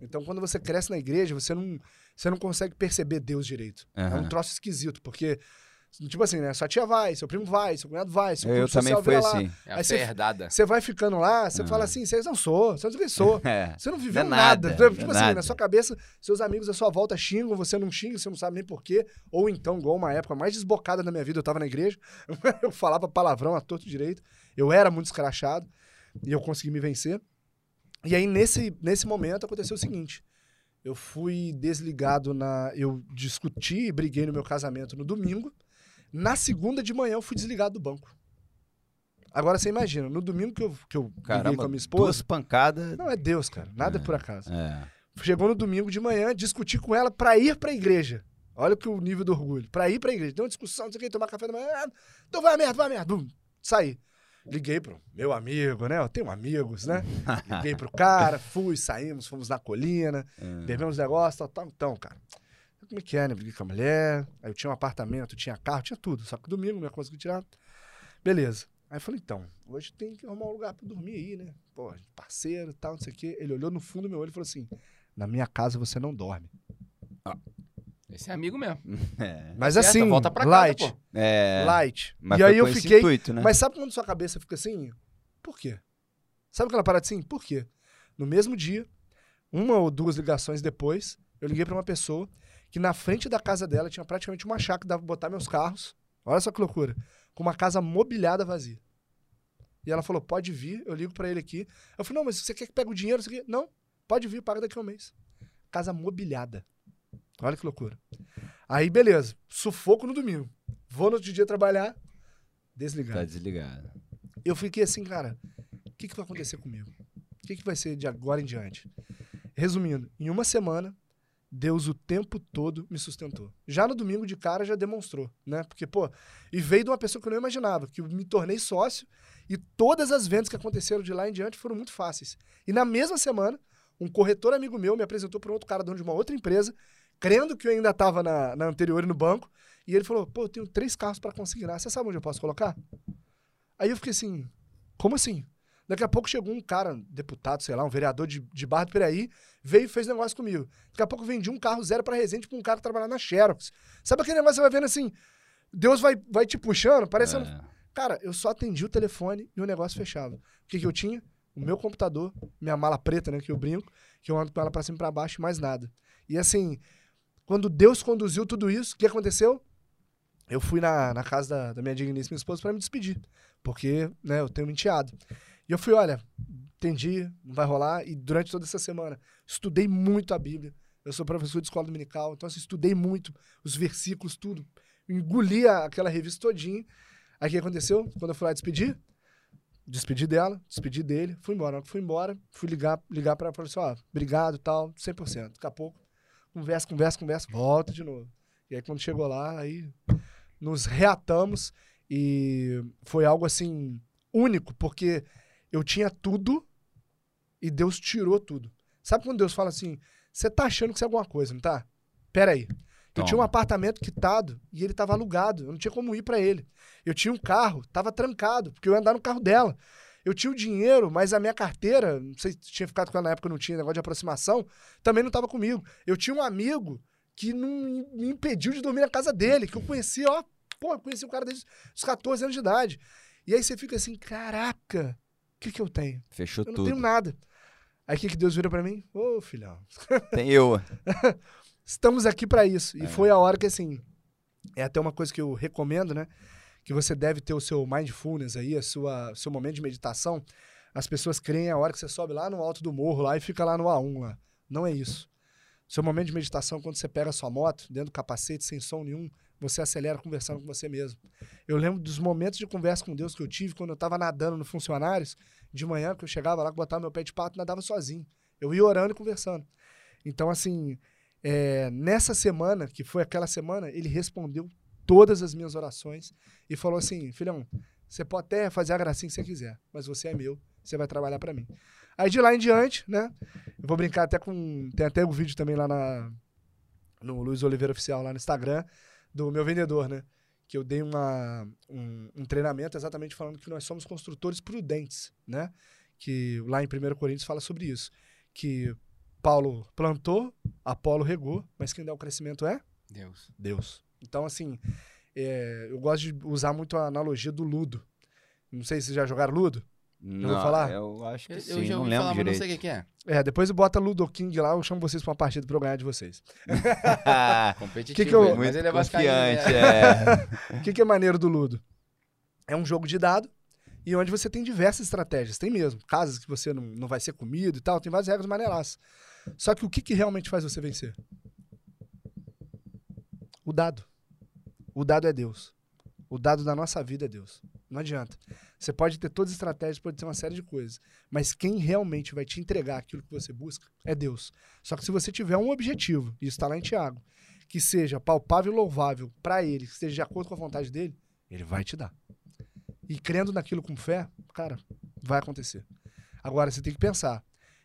Então, quando você cresce na igreja, você não, você não consegue perceber Deus direito. É Aham. um troço esquisito, porque, tipo assim, né? Sua tia vai, seu primo vai, seu cunhado vai, seu Eu também social fui assim. É a Aí você-. Você vai ficando lá, você Ah. fala assim, vocês não sou, você não sou. É. Você não viveu Não é nada. nada, Tipo não é assim, nada. na sua cabeça, seus amigos à sua volta xingam, você não xinga, você não sabe nem porquê. Ou então, igual uma época mais desbocada da minha vida, eu tava na igreja, eu falava palavrão a torto direito, eu era muito escrachado e eu consegui me vencer. E aí, nesse, nesse momento, aconteceu o seguinte. Eu fui desligado na. Eu discuti e briguei no meu casamento no domingo. Na segunda de manhã, eu fui desligado do banco. Agora você imagina, no domingo que eu, que eu briguei com Caramba, a minha esposa. duas pancadas. Não é Deus, cara. Nada é por acaso. É. Chegou no domingo de manhã, discuti com ela pra ir pra igreja. Olha que o nível do orgulho. Pra ir pra igreja. Deu uma discussão, não sei o que, tomar café da manhã. Então vai a merda, vai a merda. Bum, saí. Liguei pro meu amigo, né? Eu tenho amigos, né? Liguei pro cara, fui, saímos, fomos na colina, É. bebemos negócio, tal, tal. Então, cara, como é que é, né? Briguei com a mulher, aí eu tinha um apartamento, tinha carro, tinha tudo. Só que domingo não ia conseguir tirar. Beleza. Aí eu falei, então, hoje tem que arrumar um lugar pra dormir aí, né? Pô, parceiro e tal, não sei o quê. Ele olhou no fundo do meu olho e falou assim: na minha casa você não dorme. Esse é amigo mesmo. É. Mas Certo, assim, volta pra casa, light, pô. É. light. Mas e aí eu fiquei. intuito, né? Mas sabe quando sua cabeça fica assim? Por quê? Sabe aquela parada assim? Por quê? No mesmo dia, uma ou duas ligações depois, eu liguei pra uma pessoa que na frente da casa dela tinha praticamente uma chácara que dava pra botar meus carros. Olha só que loucura. Com uma casa mobiliada vazia. E ela falou: pode vir, eu ligo pra ele aqui. Eu falei: não, mas você quer que pegue o dinheiro? Isso aqui? Não, pode vir, paga daqui a um mês. Casa mobiliada. Olha que loucura. Aí, beleza. Sufoco no domingo. Vou no outro dia trabalhar. Desligado Tá desligado. eu fiquei assim, cara, o que, que vai acontecer comigo? O que, que vai ser de agora em diante? Resumindo, em uma semana, Deus o tempo todo me sustentou. Já no domingo de cara já demonstrou, né? Porque, pô, e veio de uma pessoa que eu não imaginava, que eu me tornei sócio e todas as vendas que aconteceram de lá em diante foram muito fáceis. E na mesma semana, um corretor amigo meu me apresentou para um outro cara dono de uma outra empresa, crendo que eu ainda estava na, na anterior e no banco, e ele falou: pô, eu tenho três carros para consignar, você sabe onde eu posso colocar? Aí eu fiquei assim, como assim? Daqui a pouco chegou um cara, deputado, sei lá, um vereador de, de Barra do Piraí, veio e fez negócio comigo. Daqui a pouco vendi um carro zero pra Resende pra um cara que trabalhava na Xerox. Sabe aquele negócio que você vai vendo assim, Deus vai, vai te puxando, parecendo... É. Cara, eu só atendi o telefone e o negócio fechava. O que que eu tinha? O meu computador, minha mala preta, né, que eu brinco, que eu ando com ela pra cima e pra baixo e mais nada. E assim, quando Deus conduziu tudo isso, o que aconteceu? Eu fui na, na casa da, da minha digníssima esposa pra me despedir, porque, né, eu tenho um enteado. E eu fui, olha, entendi, não vai rolar. E durante toda essa semana, estudei muito a Bíblia. Eu sou professor de escola dominical, então assim, estudei muito os versículos, tudo. Engoli aquela revista todinha. Aí o que aconteceu? Quando eu fui lá despedir, despedi dela, despedi dele, fui embora. Na hora que Fui embora, fui ligar, ligar pra ela, falei assim, ó, obrigado, tal, 100%. Daqui a pouco, conversa, conversa, conversa, volta de novo. E aí quando chegou lá, aí nos reatamos e foi algo assim único, porque eu tinha tudo e Deus tirou tudo. Sabe quando Deus fala assim, você tá achando que você é alguma coisa, não tá? Pera aí. Eu tinha um apartamento quitado e ele tava alugado. Eu não tinha como ir pra ele. Eu tinha um carro, tava trancado, porque eu ia andar no carro dela. Eu tinha o dinheiro, mas a minha carteira, não sei se tinha ficado com ela na época, não tinha negócio de aproximação, também não tava comigo. Eu tinha um amigo que não me impediu de dormir na casa dele, que eu conhecia, ó, pô, eu conheci o cara desde os 14 anos de idade. E aí você fica assim, caraca, o que que eu tenho? Fechou Eu não tudo. tenho nada. Aí o que, que Deus vira pra mim? Ô, filhão, Tem eu. estamos aqui pra isso. E É. foi a hora que, assim, é até uma coisa que eu recomendo, né? Que você deve ter o seu mindfulness aí, a sua seu momento de meditação. As pessoas creem a hora que você sobe lá no alto do morro lá e fica lá no A1 lá. Não é isso. Seu momento de meditação, quando você pega a sua moto, dentro do capacete, sem som nenhum, você acelera conversando com você mesmo. Eu lembro dos momentos de conversa com Deus que eu tive quando eu estava nadando no Funcionários, de manhã, que eu chegava lá, botava meu pé de pato, nadava sozinho. Eu ia orando e conversando. Então, assim, é, nessa semana, que foi aquela semana, ele respondeu todas as minhas orações e falou assim: filhão, você pode até fazer a gracinha que você quiser, mas você é meu, você vai trabalhar para mim. Aí de lá em diante, né? Eu vou brincar até com. Tem até o vídeo também lá na, no Luiz Oliveira Oficial, lá no Instagram, do meu vendedor, né? Que eu dei uma, um, um treinamento exatamente falando que nós somos construtores prudentes, né? Que lá em 1 Coríntios fala sobre isso. Que Paulo plantou, Apolo regou, mas quem dá o crescimento é Deus. Deus. Então, assim, é, eu gosto de usar muito a analogia do ludo. Não sei se vocês já jogaram ludo. Não, vou falar? Eu acho que Eu, sim, eu já não ouvi lembro falar, mas não direito. sei o que é. É, depois bota Ludo King lá, eu chamo vocês pra uma partida pra eu ganhar de vocês. Competitivo, Que que eu- ele, mas ele é confiante, né? é. O que, que é maneiro do Ludo? É um jogo de dado e onde você tem diversas estratégias. Tem mesmo. Casas que você não, não vai ser comido e tal. Tem várias regras maneiraças. Só que o que, que realmente faz você vencer? O dado. O dado é Deus. O dado da nossa vida é Deus. Não adianta. Você pode ter todas as estratégias, pode ter uma série de coisas. Mas quem realmente vai te entregar aquilo que você busca é Deus. Só que se você tiver um objetivo, e está lá em Tiago, que seja palpável e louvável para ele, que esteja de acordo com a vontade dele, ele vai te dar. E crendo naquilo com fé, cara, vai acontecer. Agora, você tem que pensar: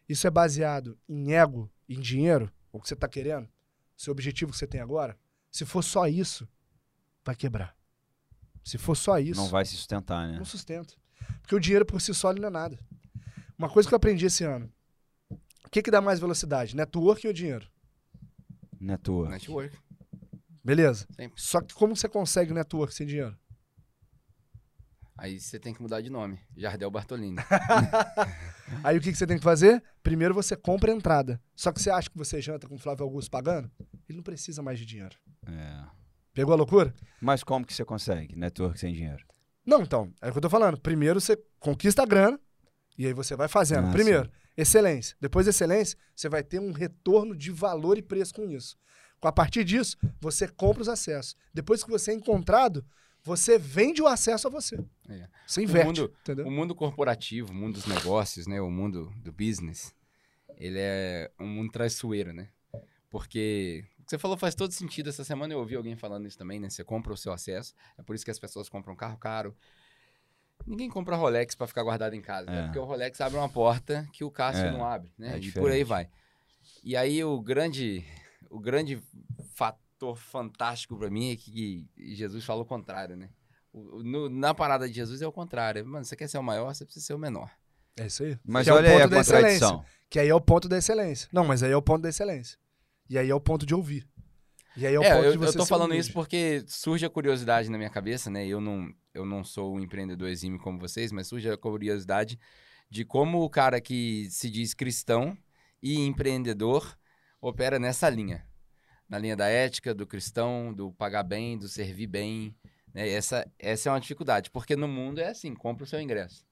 isso é baseado em ego, em dinheiro, o que você está querendo, seu objetivo que você tem agora? Se for só isso, vai quebrar. Se for só isso, Não vai se sustentar, né? não sustenta. Porque o dinheiro por si só não é nada. Uma coisa que eu aprendi esse ano: o que, que dá mais velocidade, networking ou dinheiro? Tua. Network. Beleza. Sempre. Só que como você consegue network sem dinheiro? Aí você tem que mudar de nome. Jardel Bartolini. Aí o que, que você tem que fazer? Primeiro você compra a entrada. Só que você acha que você janta com o Flávio Augusto pagando? Ele não precisa mais de dinheiro. É. Pegou a loucura? Mas como que você consegue? Network sem dinheiro. Não, então, é o que eu tô falando. Primeiro você conquista a grana e aí você vai fazendo. Ah, Primeiro, excelência. Depois da excelência, você vai ter um retorno de valor e preço com isso. A partir disso, você compra os acessos. Depois que você é encontrado, você vende o acesso a você. É. Você inverte, mundo- entendeu? O mundo corporativo, o mundo dos negócios, né? O mundo do business, ele é um mundo traiçoeiro, né? Porque o que você falou faz todo sentido. Essa semana eu ouvi alguém falando isso também, né? Você compra o seu acesso. É por isso que as pessoas compram carro caro. Ninguém compra Rolex pra ficar guardado em casa, né? É. Porque o Rolex abre uma porta que o Cássio É, não abre, né? é e por aí vai. E aí o grande, o grande fator fantástico pra mim é que Jesus fala o contrário, né? O- no- na parada de Jesus é o contrário. Mano, você quer ser o maior, você precisa ser o menor. É isso aí. Mas Que é o olha aí ponto a da excelência. contradição. Que aí é o ponto da excelência. Não, mas aí é o ponto da excelência. E aí é o ponto de ouvir. E aí é o É, ponto eu, de você eu tô falando humilde. isso porque surge a curiosidade na minha cabeça, né? Eu não, eu não sou um empreendedor exímio como vocês, mas surge a curiosidade de como o cara que se diz cristão e empreendedor opera nessa linha. Na linha da ética, do cristão, do pagar bem, do servir bem. Né? Essa, essa é uma dificuldade, porque no mundo é assim, compra o seu ingresso.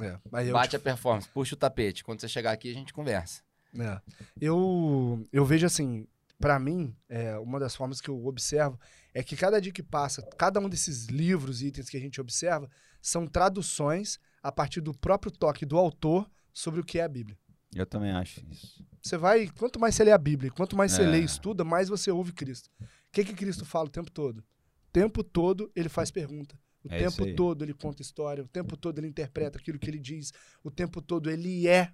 É, Bate te- a performance, puxa o tapete. Quando você chegar aqui, a gente conversa. É. Eu, eu vejo assim, pra mim, é, uma das formas que eu observo é que cada dia que passa, cada um desses livros e itens que a gente observa são traduções a partir do próprio toque do autor sobre o que é a Bíblia. Eu também acho isso. Você vai, quanto mais você lê a Bíblia, quanto mais você É. lê e estuda, mais você ouve Cristo. O que que Cristo fala o tempo todo? O tempo todo ele faz pergunta. O É tempo todo ele conta história. O tempo todo ele interpreta aquilo que ele diz. O tempo todo ele é.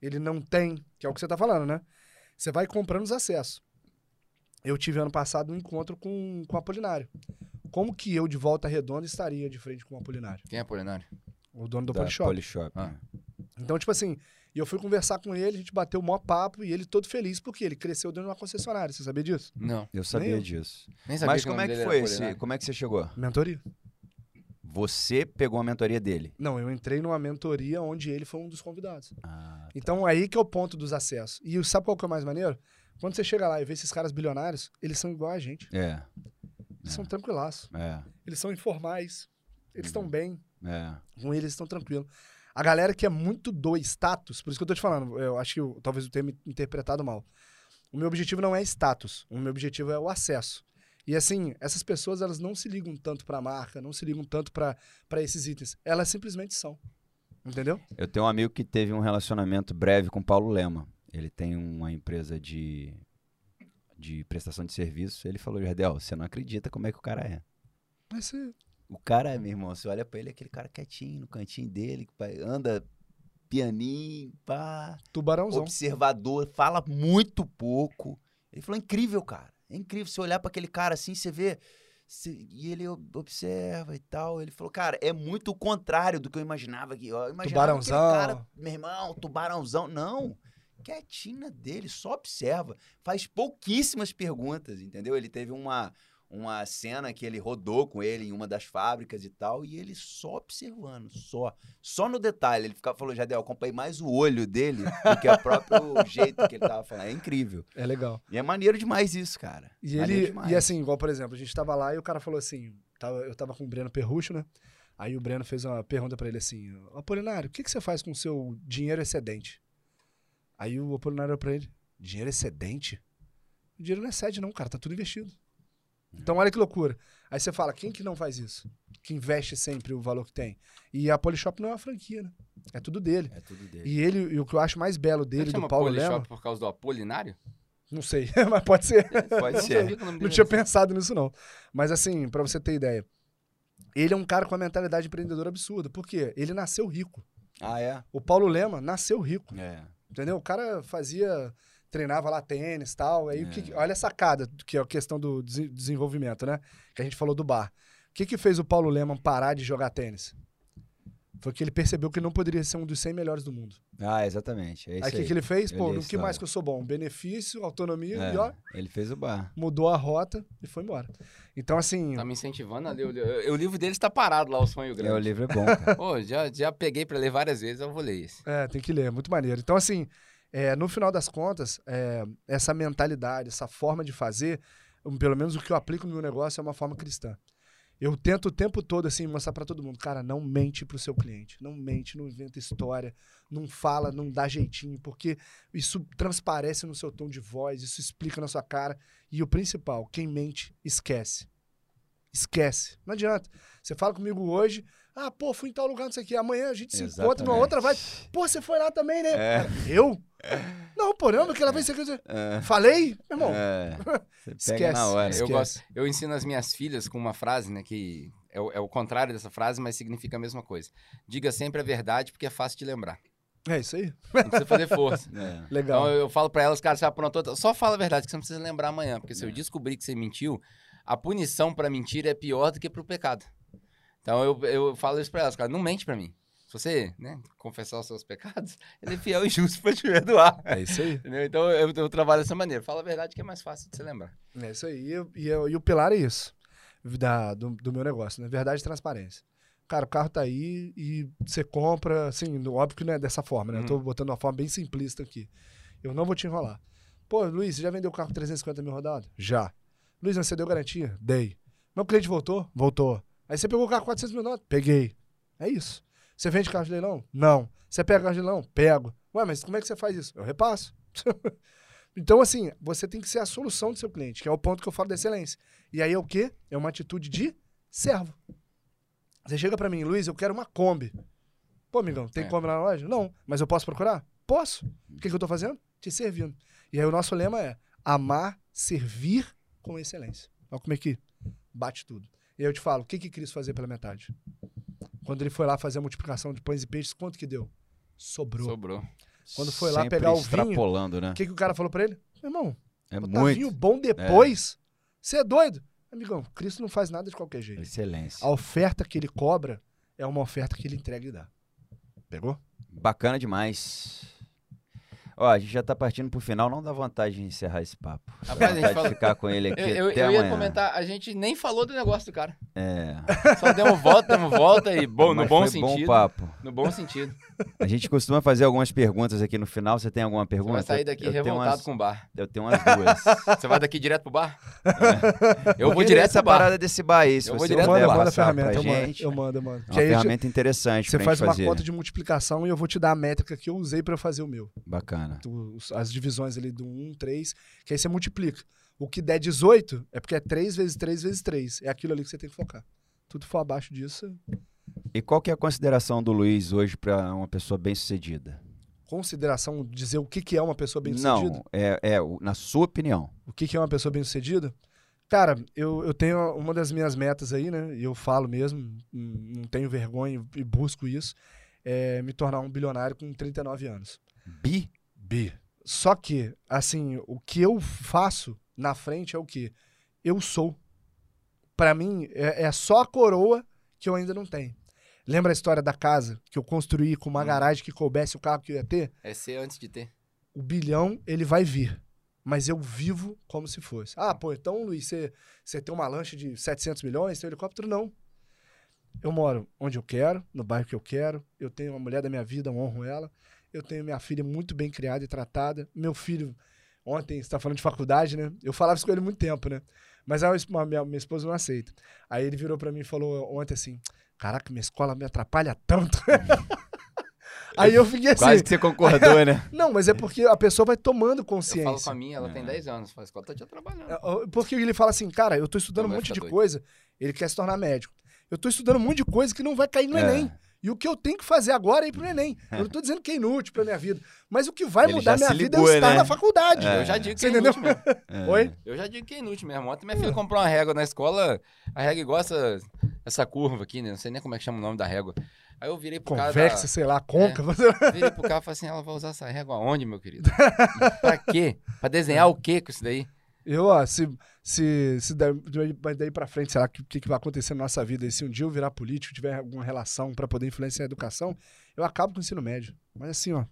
Ele não tem. Que é o que você tá falando, né? Você vai comprando os acessos. Eu tive ano passado um encontro com, com o Apolinário. Como que eu, de volta redonda, estaria de frente com o Apolinário? Quem é Polinário? O dono do Da Polishop. Polishop. Ah. né? Então, tipo assim, e eu fui conversar com ele, a gente bateu o maior papo e ele todo feliz porque ele cresceu dentro de uma concessionária. Você sabia disso? Não, Eu sabia eu. disso. nem sabia Mas como é que foi esse? Como é que você chegou? Mentoria. Você pegou a mentoria dele. Não, eu entrei numa mentoria onde ele foi um dos convidados. Ah, Então aí que é o ponto dos acessos. E sabe qual que é o mais maneiro? Quando você chega lá e vê esses caras bilionários, eles são igual a gente. é, Eles são tranquilaços. é, Eles são informais. Eles estão bem. é. Com eles estão tranquilos. A galera que é muito do status, por isso que eu tô te falando, eu acho que eu, talvez eu tenha me interpretado mal. O meu objetivo não é status, o meu objetivo é o acesso. E assim, essas pessoas elas não se ligam tanto pra marca, não se ligam tanto pra esses itens. Elas simplesmente são. Entendeu? Eu tenho um amigo que teve um relacionamento breve com Paulo Lema. Ele tem uma empresa de, de prestação de serviço. Ele falou, Jardel, você não acredita como é que o cara é. Mas você- O cara, meu irmão, você olha pra ele, é aquele cara quietinho, no cantinho dele, que anda pianinho, pá, tubarãozão. observador, fala muito pouco. Ele falou, incrível, cara. É incrível você olhar pra aquele cara assim, você vê... você- e ele ob- observa e tal. Ele falou, cara, é muito o contrário do que eu imaginava. Que, eu imaginava Tubarãozão. cara, meu irmão, tubarãozão. Não, quietinha dele, só observa. Faz pouquíssimas perguntas, entendeu? Ele teve uma, uma cena que ele rodou com ele em uma das fábricas e tal, e ele só observando, só. Só no detalhe. Ele ficava, falou, Jadel, acompanhei mais o olho dele do que o próprio jeito que ele tava falando. É incrível. É legal. E é maneiro demais isso, cara. E Maneiro ele, demais. e assim, igual por exemplo, a gente tava lá e o cara falou assim, tava- eu tava com o Breno Perrucho, né? Aí o Breno fez uma pergunta pra ele assim, Apolinário, o que, que você faz com o seu dinheiro excedente? Aí o Apolinário olhou pra ele, dinheiro excedente? O dinheiro não excede não, cara, tá tudo investido. Então olha que loucura. Aí você fala, quem que não faz isso? Que investe sempre o valor que tem. E a Polishop não é uma franquia, né? É tudo dele. É tudo dele. E ele, e o que eu acho mais belo Ele dele, do Paulo Polishop Lema, por causa do Apolinário? não sei, mas pode ser. Pode ser. Não tinha pensado nisso, não. Mas assim, pra você ter ideia, ele é um cara com uma mentalidade empreendedora absurda. Por quê? Ele nasceu rico. Ah, é? O Paulo Lema nasceu rico, É. entendeu? O cara fazia, treinava lá tênis e tal. Aí, o que, É. olha a sacada, que é a questão do desen- desenvolvimento, né? Que a gente falou do bar. O que, que fez o Paulo Lema parar de jogar tênis? Foi que ele percebeu que não poderia ser um dos 100 melhores do mundo. Ah, exatamente. É aí o que, que ele fez? Pô, no que mais que eu sou bom? Benefício, autonomia É, e ó, Ele fez o bar. mudou a rota e foi embora. Então, assim, Tá me incentivando a ler. O, li- o livro dele está parado lá, O Sonho É, o Grande. livro é bom, cara. Pô, já, já peguei pra ler várias vezes, eu vou ler esse. É, tem que ler, é muito maneiro. Então, assim, é, no final das contas, é, essa mentalidade, essa forma de fazer, pelo menos o que eu aplico no meu negócio é uma forma cristã. Eu tento o tempo todo, assim, mostrar pra todo mundo, cara, não mente pro seu cliente, não mente, não inventa história, não fala, não dá jeitinho, porque isso transparece no seu tom de voz, isso explica na sua cara. E o principal, quem mente, esquece. Esquece. Não adianta. Você fala comigo hoje, ah, pô, fui em tal lugar, não sei o quê. Amanhã a gente se encontra numa outra vibe. Pô, você foi lá também, né? É. Cara, Eu? Não, pô, não, aquela vez você. É. Falei? Meu irmão, É. Você pega Esquece. na hora. Eu, Esquece. gosto, eu ensino as minhas filhas com uma frase, né, que é o, é o contrário dessa frase, mas significa a mesma coisa. Diga sempre a verdade, porque é fácil de lembrar. é isso aí. Não precisa fazer força. É. Legal. Então eu, eu falo pra elas, cara, você aprontou, só fala a verdade, que você não precisa lembrar amanhã, porque se eu descobrir que você mentiu, a punição pra mentira é pior do que pro pecado. Então eu, eu falo isso pra elas, cara, não mente pra mim. Se você, né, confessar os seus pecados, ele é fiel e justo pra te perdoar. É isso aí. Entendeu? Então eu, eu trabalho dessa maneira. Fala a verdade que é mais fácil de você lembrar. É isso aí. E, eu- e eu- e o pilar é isso. Da, do, do meu negócio, né? Verdade e transparência. Cara, o carro tá aí e você compra, assim, óbvio que não é dessa forma, né? Eu tô botando uma forma bem simplista aqui. Eu não vou te enrolar. Pô, Luiz, você já vendeu o carro com 350 mil rodadas? Já. Luiz, você deu garantia? Dei. Meu cliente voltou? Voltou. Aí você pegou o carro com 400 mil notas? Peguei. É isso. Você vende carro de leilão? Não. Você pega carro de leilão? Pego. Ué, mas como é que você faz isso? Eu repasso. então, assim, você tem que ser a solução do seu cliente, que é o ponto que eu falo da excelência. E aí é o quê? É uma atitude de servo. Você chega pra mim, Luiz, eu quero uma Kombi. Pô, amigão, tem É. Kombi na loja? Não. Mas eu posso procurar? Posso. O que, que eu tô fazendo? Te servindo. E aí o nosso lema é amar, servir com excelência. Olha como é que bate tudo. E eu te falo, o que que Cristo fazia pela metade? Quando ele foi lá fazer a multiplicação de pães e peixes, quanto que deu? Sobrou. Sobrou. Quando foi lá Sempre pegar o vinho, né? O que, que o cara falou pra ele? Meu irmão, É botar muito. vinho bom depois? Você é. doido? Amigão, Cristo não faz nada de qualquer jeito. Excelência. A oferta que ele cobra é uma oferta que ele entrega e dá. Pegou? Bacana demais. Ó, a gente já tá partindo pro final, não dá vontade de encerrar esse papo. Dá Rapaz, vontade fala- de ficar com ele aqui Eu, eu- até eu ia comentar, a gente nem falou do negócio do cara. É. Só demos volta, demos volta e bom, no Mas bom foi bom sentido. papo. no bom sentido. A gente costuma fazer algumas perguntas aqui no final. Você tem alguma Você pergunta? vai sair daqui eu tenho revoltado umas, com o bar. Eu tenho umas duas. Você vai daqui direto pro bar? Eu vou direto essa pro bar. parada desse bar aí, se Eu vou você direto mando, eu mando a ferramenta, eu mando, gente, eu mando, eu mando. é uma ferramenta interessante você pra faz gente uma fazer. conta de multiplicação e eu vou te dar a métrica que eu usei pra fazer o meu. Bacana. Os- as divisões ali do 1, 3, que aí você multiplica. O que der 18 é porque é 3 vezes 3 vezes 3. É aquilo ali que você tem que focar. Tudo for abaixo disso, E qual que é a consideração do Luiz hoje pra uma pessoa bem-sucedida? consideração, dizer o que, que é uma pessoa bem-sucedida. Não, é, é na sua opinião. O que, que é uma pessoa bem-sucedida? Cara, eu, eu tenho uma das minhas metas aí, né? E eu falo mesmo, não tenho vergonha e busco isso, é me tornar um bilionário com 39 anos. Bi? Bi. Só que, assim, o que eu faço na frente é o que? Eu sou. Pra mim, é, é só a coroa que eu ainda não tenho. Lembra a história da casa que eu construí com uma Hum. garagem que coubesse o carro que eu ia ter? É ser antes de ter. o bilhão ele vai vir. Mas eu vivo como se fosse. Ah, pô, então, Luiz, você, tem uma lancha de 700 milhões, tem um helicóptero? Não. Eu moro onde eu quero, no bairro que eu quero. Eu tenho uma mulher da minha vida, eu honro ela. Eu tenho minha filha muito bem criada e tratada. Meu filho, ontem, você está falando de faculdade, né? Eu falava isso com ele há muito tempo, né? Mas a es- a minha, minha esposa não aceita. Aí ele virou pra mim e falou ontem assim: Caraca, minha escola me atrapalha tanto. Aí eu fiquei assim. Quase que você concordou, né? Não, mas é porque a pessoa vai tomando Eu falo consciência. com a minha, ela tem É. 10 anos. Fala, escola tá te trabalhando. É, Porque ele fala assim, cara, eu tô estudando Não um monte de doido. coisa, ele quer se tornar médico. Eu tô estudando um monte de coisa que não vai cair no É. Enem. E o que eu tenho que fazer agora é ir pro Enem. Eu não tô dizendo que é inútil pra minha vida. Mas o que vai Ele mudar minha se vida ligou, é eu estar né? na faculdade. É. Eu já digo que Você é entendeu? inútil mesmo. É. Oi? Eu já digo que é inútil mesmo. Ontem minha filha comprou uma régua na escola. A régua igual essa, essa curva aqui, né? Não sei nem como é que chama o nome da régua. Aí eu virei pro cara. Convexa, da- sei lá, conca. Virei pro cara e falei assim: ela vai usar essa régua aonde, meu querido? pra quê? Pra desenhar o quê com isso daí? Eu, ó, se, se, se daí, daí pra frente, será que o que, que vai acontecer na nossa vida? E se um dia eu virar político, tiver alguma relação pra poder influenciar a educação, eu acabo com o ensino médio. Mas assim, ó,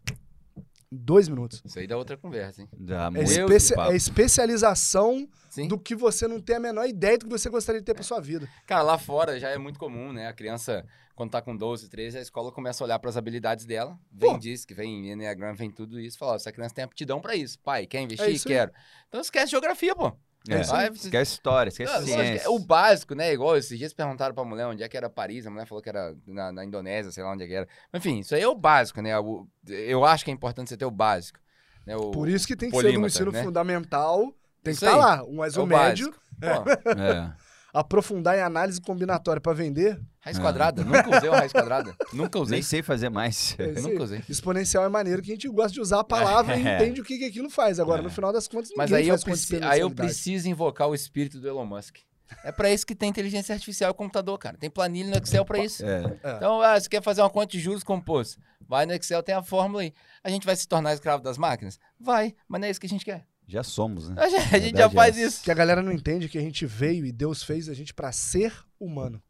dois minutos. Isso aí dá outra conversa, hein? Dá É, especi- é especialização Sim. do que você não tem a menor ideia do que você gostaria de ter pra sua vida. Cara, lá fora já é muito comum, né? A criança, quando tá com 12, 13, a escola começa a olhar pras habilidades dela. Vem Pô. disso, que vem Enneagram, vem tudo isso. Fala, ó, essa criança tem aptidão pra isso. Pai, quer investir? É isso aí. Quero. Então esquece geografia, pô. É. Vai, Esquece história, esquece Não, lógico, ciência. é o básico, né? Igual esses dias perguntaram pra mulher onde é que era Paris, a mulher falou que era na, na Indonésia, sei lá onde é que era. Enfim, isso aí é o básico, né? O- eu acho que é importante você ter o básico. Né? O, Por isso que tem que ser no polímata, ensino né? fundamental, tem Isso que estar aí. lá. Mas é o o médio, básico. Pô, É. aprofundar em análise combinatória pra vender, raiz Ah. quadrada. Nunca usei o raiz quadrada. Nunca usei. Nem sei fazer mais. é. Nunca usei. exponencial é maneiro que a gente gosta de usar a palavra e É. entende o que, que aquilo faz. Agora, É. no final das contas, Mas ninguém aí eu, preci- aí eu preciso invocar o espírito do Elon Musk. É pra isso que tem inteligência artificial e computador, cara. Tem planilha no Excel pra isso. É. É. Então, ah, você quer fazer uma conta de juros composto? Vai no Excel, tem a fórmula aí. A gente vai se tornar escravo das máquinas? Vai, mas não é isso que a gente quer. Já somos, né? A gente, a gente Verdade já é faz isso. Que a galera não entende que a gente veio e Deus fez a gente pra ser humano.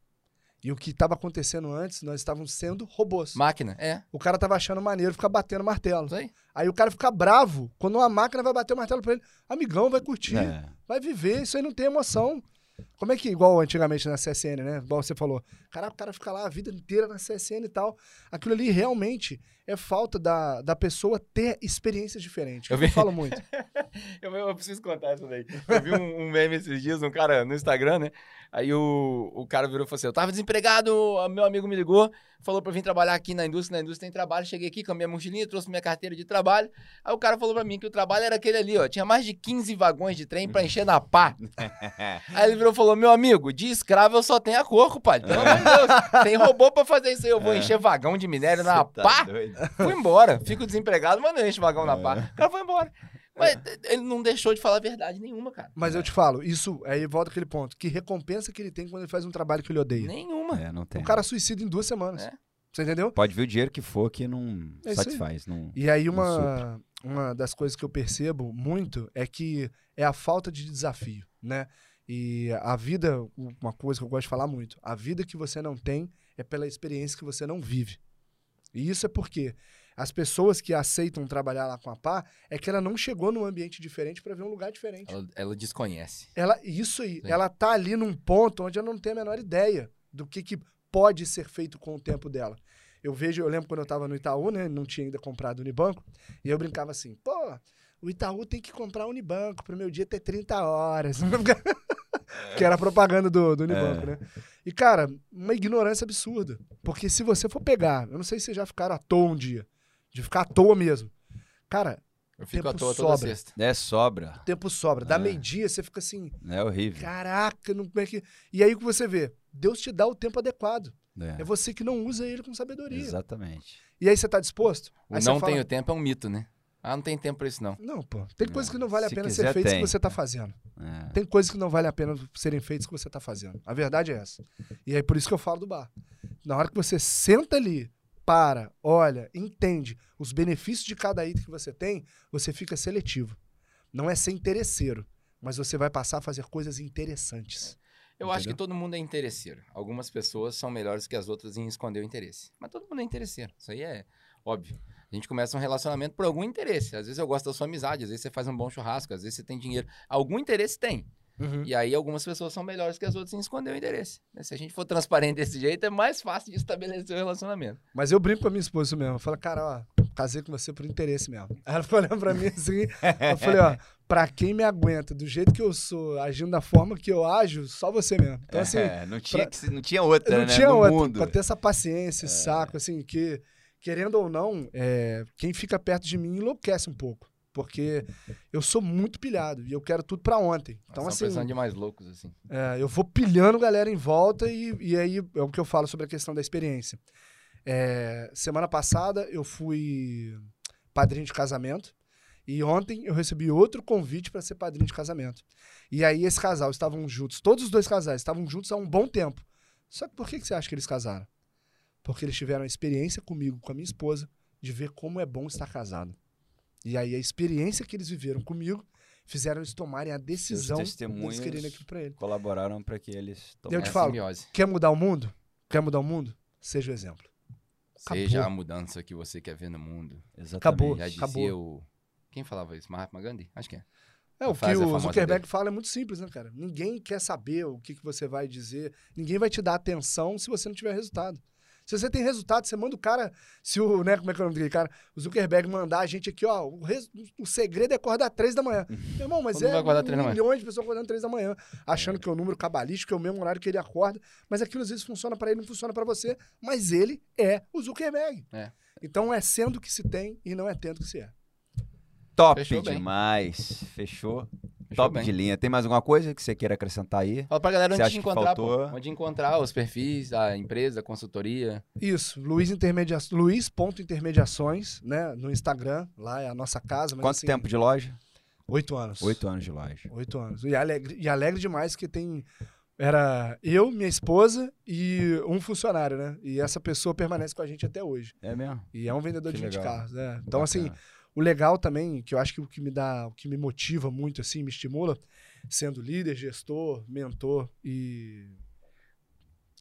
E o que estava acontecendo antes, nós estávamos sendo robôs. Máquina, é. O cara tava achando maneiro ficar batendo martelo. Isso aí. Aí o cara fica bravo quando uma máquina vai bater o martelo pra ele. Amigão, vai curtir, É. vai viver, isso aí não tem emoção. Como é que, igual antigamente na CSN, né? Igual você falou. Cara, o cara fica lá a vida inteira na CSN e tal. Aquilo ali realmente é falta da, da pessoa ter experiências diferentes. Eu Eu, vi- falo muito. Eu, eu preciso contar isso daí. Eu vi um, um meme esses dias, um cara no Instagram, né? Aí o, o cara virou e falou assim: Eu tava desempregado, meu amigo me ligou, falou pra eu vir trabalhar aqui na indústria. Na indústria tem trabalho. Cheguei aqui com a minha mochilinha, trouxe minha carteira de trabalho. Aí o cara falou pra mim que o trabalho era aquele ali, ó. Tinha mais de 15 vagões de trem pra encher na pá. Aí ele virou e falou: Meu amigo, de escravo eu só tenho a cor, compadre. Pelo amor de Deus. Tem robô pra fazer isso aí. Eu vou encher vagão de minério na Você tá pá. doido? Fui embora. Fico desempregado, mas não enche vagão na pá. O cara foi embora. Mas ele não deixou de falar a verdade nenhuma, cara. Mas eu te falo, isso aí volta aquele ponto. Que recompensa que ele tem quando ele faz um trabalho que ele odeia. Nenhuma. É, não tem. O cara suicida em duas semanas. É. Você entendeu? Pode vir o dinheiro que for que não É isso aí. satisfaz. Não... E aí, Não uma, uma das coisas que eu percebo muito é que é a falta de desafio, né? E a vida, uma coisa que eu gosto de falar muito, a vida que você não tem é pela experiência que você não vive. E isso é porque As pessoas que aceitam trabalhar lá com a pá é que ela não chegou num ambiente diferente para ver um lugar diferente. Ela, ela desconhece. Ela, isso aí, Sim. ela tá ali num ponto onde ela não tem a menor ideia do que, que pode ser feito com o tempo dela. Eu vejo, eu lembro quando eu tava no Itaú, né? Não tinha ainda comprado Unibanco, e eu brincava assim, pô, o Itaú tem que comprar Unibanco pro meu dia ter 30 horas. que era a propaganda do, do Unibanco, né? E, cara, uma ignorância absurda. Porque se você for pegar, eu não sei se vocês já ficaram à toa um dia, de ficar à toa mesmo. Cara, Eu fico Tempo à toa toda sobra. sexta. É sobra. tempo sobra. Dá É. meio-dia, você fica assim, É horrível. Caraca, não, como é que. E aí o que você vê? Deus te dá o tempo adequado. É, É você que não usa ele com sabedoria. Exatamente. E aí você tá disposto? O Aí não você fala, tenho tempo é um mito, né? Ah, não tem tempo pra isso, não. Não, pô. Tem Não. coisas que não vale a Se pena quiser, ser feitas tem. que você tá fazendo. É. Tem coisas que não vale a pena serem feitas que você tá fazendo. A verdade é essa. E aí por isso que eu falo do bar. Na hora que você senta ali, para, olha, entende os benefícios de cada item que você tem, você fica seletivo. Não é ser interesseiro, mas você vai passar a fazer coisas interessantes. Eu acho que Entendeu? todo mundo é interesseiro. Algumas pessoas são melhores que as outras em esconder o interesse. Mas todo mundo é interesseiro. Isso aí é óbvio. A gente começa um relacionamento por algum interesse. Às vezes eu gosto da sua amizade, às vezes você faz um bom churrasco, às vezes você tem dinheiro. Algum interesse tem. Uhum. E aí algumas pessoas são melhores que as outras em esconder o interesse. né? Se a gente for transparente desse jeito, é mais fácil de estabelecer o relacionamento. Mas eu brinco com a minha esposa mesmo. Eu falo, cara, ó, casei com você por interesse mesmo. Ela olhando pra mim assim. eu falei, ó, pra quem me aguenta do jeito que eu sou, agindo da forma que eu ajo, só você mesmo. Então, assim, É, não, tinha pra- não tinha outra, não né? tinha no outra. mundo. Pra ter essa paciência, esse saco, assim, que, querendo ou não, é, quem fica perto de mim enlouquece um pouco. Porque eu sou muito pilhado e eu quero tudo pra ontem. Então, assim, precisando de mais loucos, assim. é, eu vou pilhando galera em volta e, e aí é o que eu falo sobre a questão da experiência. É, semana passada eu fui padrinho de casamento e ontem eu recebi outro convite para ser padrinho de casamento. E aí esse casal estavam juntos, todos os dois casais estavam juntos há um bom tempo. Só que por que, que você acha que eles casaram? Porque eles tiveram a experiência comigo, com a minha esposa, de ver como é bom estar casado. E aí a experiência que eles viveram comigo fizeram eles tomarem a decisão testemunhos quererem aquilo pra ele. Colaboraram para que eles Eu É te falo. simbiose. Quer mudar o mundo? Quer mudar o mundo? Seja o exemplo. Seja Acabou. a mudança que você quer ver no mundo. Exatamente. Acabou. Já dizia Acabou. o... Quem falava isso? Mahatma Gandhi? Acho que é. É, o que o famosa Zuckerberg dele. fala é muito simples, né, cara? Ninguém quer saber o que, que você vai dizer. Ninguém vai te dar atenção se você não tiver resultado. Se você tem resultado, você manda o cara. Se o, né, como é que é o nome daquele cara? O Zuckerberg mandar a gente aqui, ó. O, res- o segredo é acordar três da manhã. Meu irmão, mas Todo é vai acordar três da manhã. milhões de pessoas acordando três da manhã, achando que é o número cabalístico, que é o mesmo horário que ele acorda. Mas aquilo às vezes funciona pra ele, não funciona pra você. Mas ele é o Zuckerberg. É. Então é sendo que se tem e não é tendo que se é. Top Fechou bem. demais. Fechou. Fechou Top bem. de linha. Tem mais alguma coisa que você queira acrescentar aí? Fala pra galera onde te que encontrar, pô. Onde encontrar os perfis, a empresa, a consultoria. Isso, Luiz Intermedia... Luiz.intermediações, né? No Instagram, lá é a nossa casa. Mas, Quanto assim, tempo de loja? Oito anos. Oito anos de loja. Oito anos. E alegre, e alegre demais que tem. Era eu, minha esposa e um funcionário, né? E essa pessoa permanece com a gente até hoje. É mesmo? E é um vendedor Que de 20 legal. carros, né? Então, assim, Bacana. O legal também, que eu acho que o que me dá, o que me motiva muito, assim, me estimula, sendo líder, gestor, mentor e,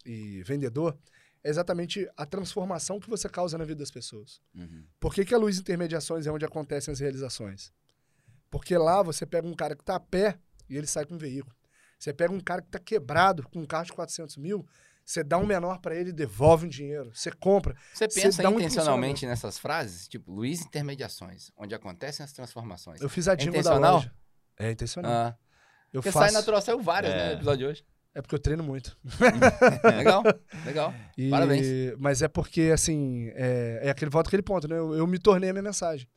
e vendedor, é exatamente a transformação que você causa na vida das pessoas. Uhum. Por que, que a Luz Intermediações é onde acontecem as realizações? Porque lá você pega um cara que tá a pé e ele sai com um veículo. Você pega um cara que tá quebrado com um carro de 400 mil, você dá um menor para ele e devolve um dinheiro. Você compra. Você pensa dá um intencionalmente nessas frases? Tipo, Luiz Intermediações, onde acontecem as transformações. Eu fiz a jingle da intencional? loja. É intencional. Ah, eu porque faço. sai natural, saiu várias, É. né, no episódio de hoje. É porque eu treino muito. legal, legal. E- Parabéns. Mas é porque, assim, é, é aquele volta aquele ponto, né? Eu, eu me tornei a minha mensagem.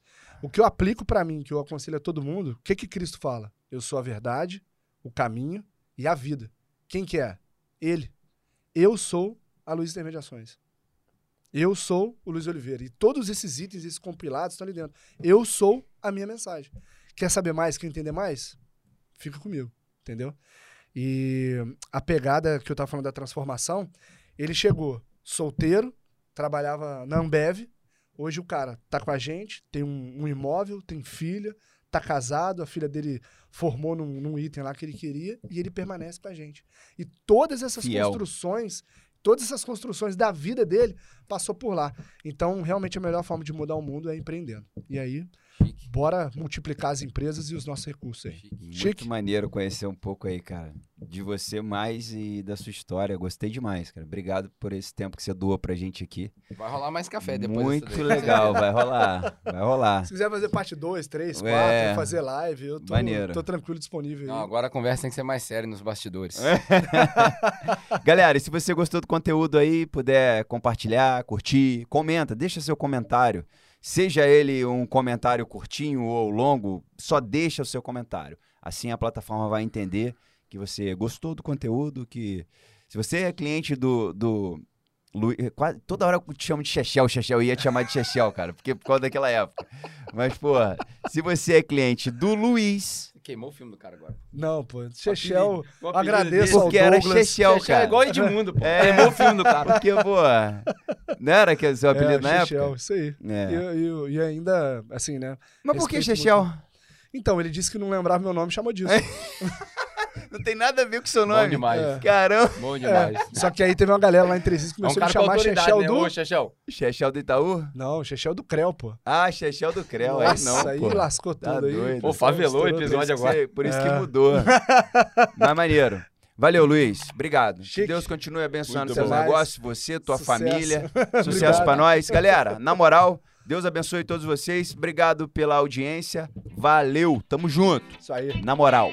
O que eu aplico pra mim, que eu aconselho a todo mundo, o que que Cristo fala? Eu sou a verdade, o caminho e a vida. Quem que é? Ele. Eu sou a Luz Intermediações. Eu sou o Luiz Oliveira. E todos esses itens, esses compilados estão ali dentro. Eu sou a minha mensagem. Quer saber mais, quer entender mais? Fica comigo, entendeu? E a pegada que eu tava falando da transformação, ele chegou solteiro, trabalhava na Ambev. Hoje o cara tá com a gente, tem um, um imóvel, tem filha, tá casado, a filha dele formou num, num item lá que ele queria e ele permanece com a gente. E todas essas Fiel. construções todas essas construções da vida dele passou por lá. Então, realmente, a melhor forma de mudar o mundo é empreendendo. E aí, Chique. bora multiplicar as empresas e os nossos recursos aí. Chique. Muito Chique. maneiro conhecer um pouco aí, cara, de você mais e da sua história. Gostei demais, cara. Obrigado por esse tempo que você doou pra gente aqui. Vai rolar mais café depois Muito legal, vai rolar, vai rolar. Se quiser fazer parte 2, 3, 4, É. fazer live, eu tô, Maneiro. tô tranquilo, disponível. Não, aí. agora a conversa tem que ser mais séria nos bastidores. Galera, e se você gostou do conteúdo aí, puder compartilhar, curtir, comenta, deixa seu comentário. Seja ele um comentário curtinho ou longo, só deixa o seu comentário. Assim a plataforma vai entender que você gostou do conteúdo, que se você é cliente do, do Lu- quase- toda hora eu te chamo de Chechel, Chechel, eu ia te chamar de Chechel, cara, porque por causa daquela época. Mas, pô, se você é cliente do Luiz, Queimou o filme do cara agora. Não, pô. Chechel, agradeço ao porque era Douglas. Chechel, cara. é igual Edmundo, pô. É. Queimou o filme do cara. Porque, pô, não era que seu apelido é, na Chechel, época? isso aí. É. E, e- e ainda, assim, né? Mas por que Chechel? Então, ele disse que não lembrava meu nome, chamou disso. Não tem nada a ver com seu Bom nome. demais. É. Caramba. Bom demais. Só que aí teve uma galera lá em Três Rios que É um começou a me chamar Chechel né? do... Ô, Chechel. Chechel do Itaú? Não, Chechel do Creu, pô. Ah, Chechel do Creu. aí Nossa, não, aí pô. lascou Tá tudo aí. doido. Pô, favelou o episódio três. Por isso agora. que- Por isso que É. mudou. Mas maneiro. Valeu, Luiz. Obrigado. Que Chique. Deus continue abençoando Muito seus bom. negócios, você, tua Sucesso. família. Sucesso pra nós. Galera, na moral, Deus abençoe todos vocês. Obrigado pela audiência. Valeu. Tamo junto. Isso aí. Na moral.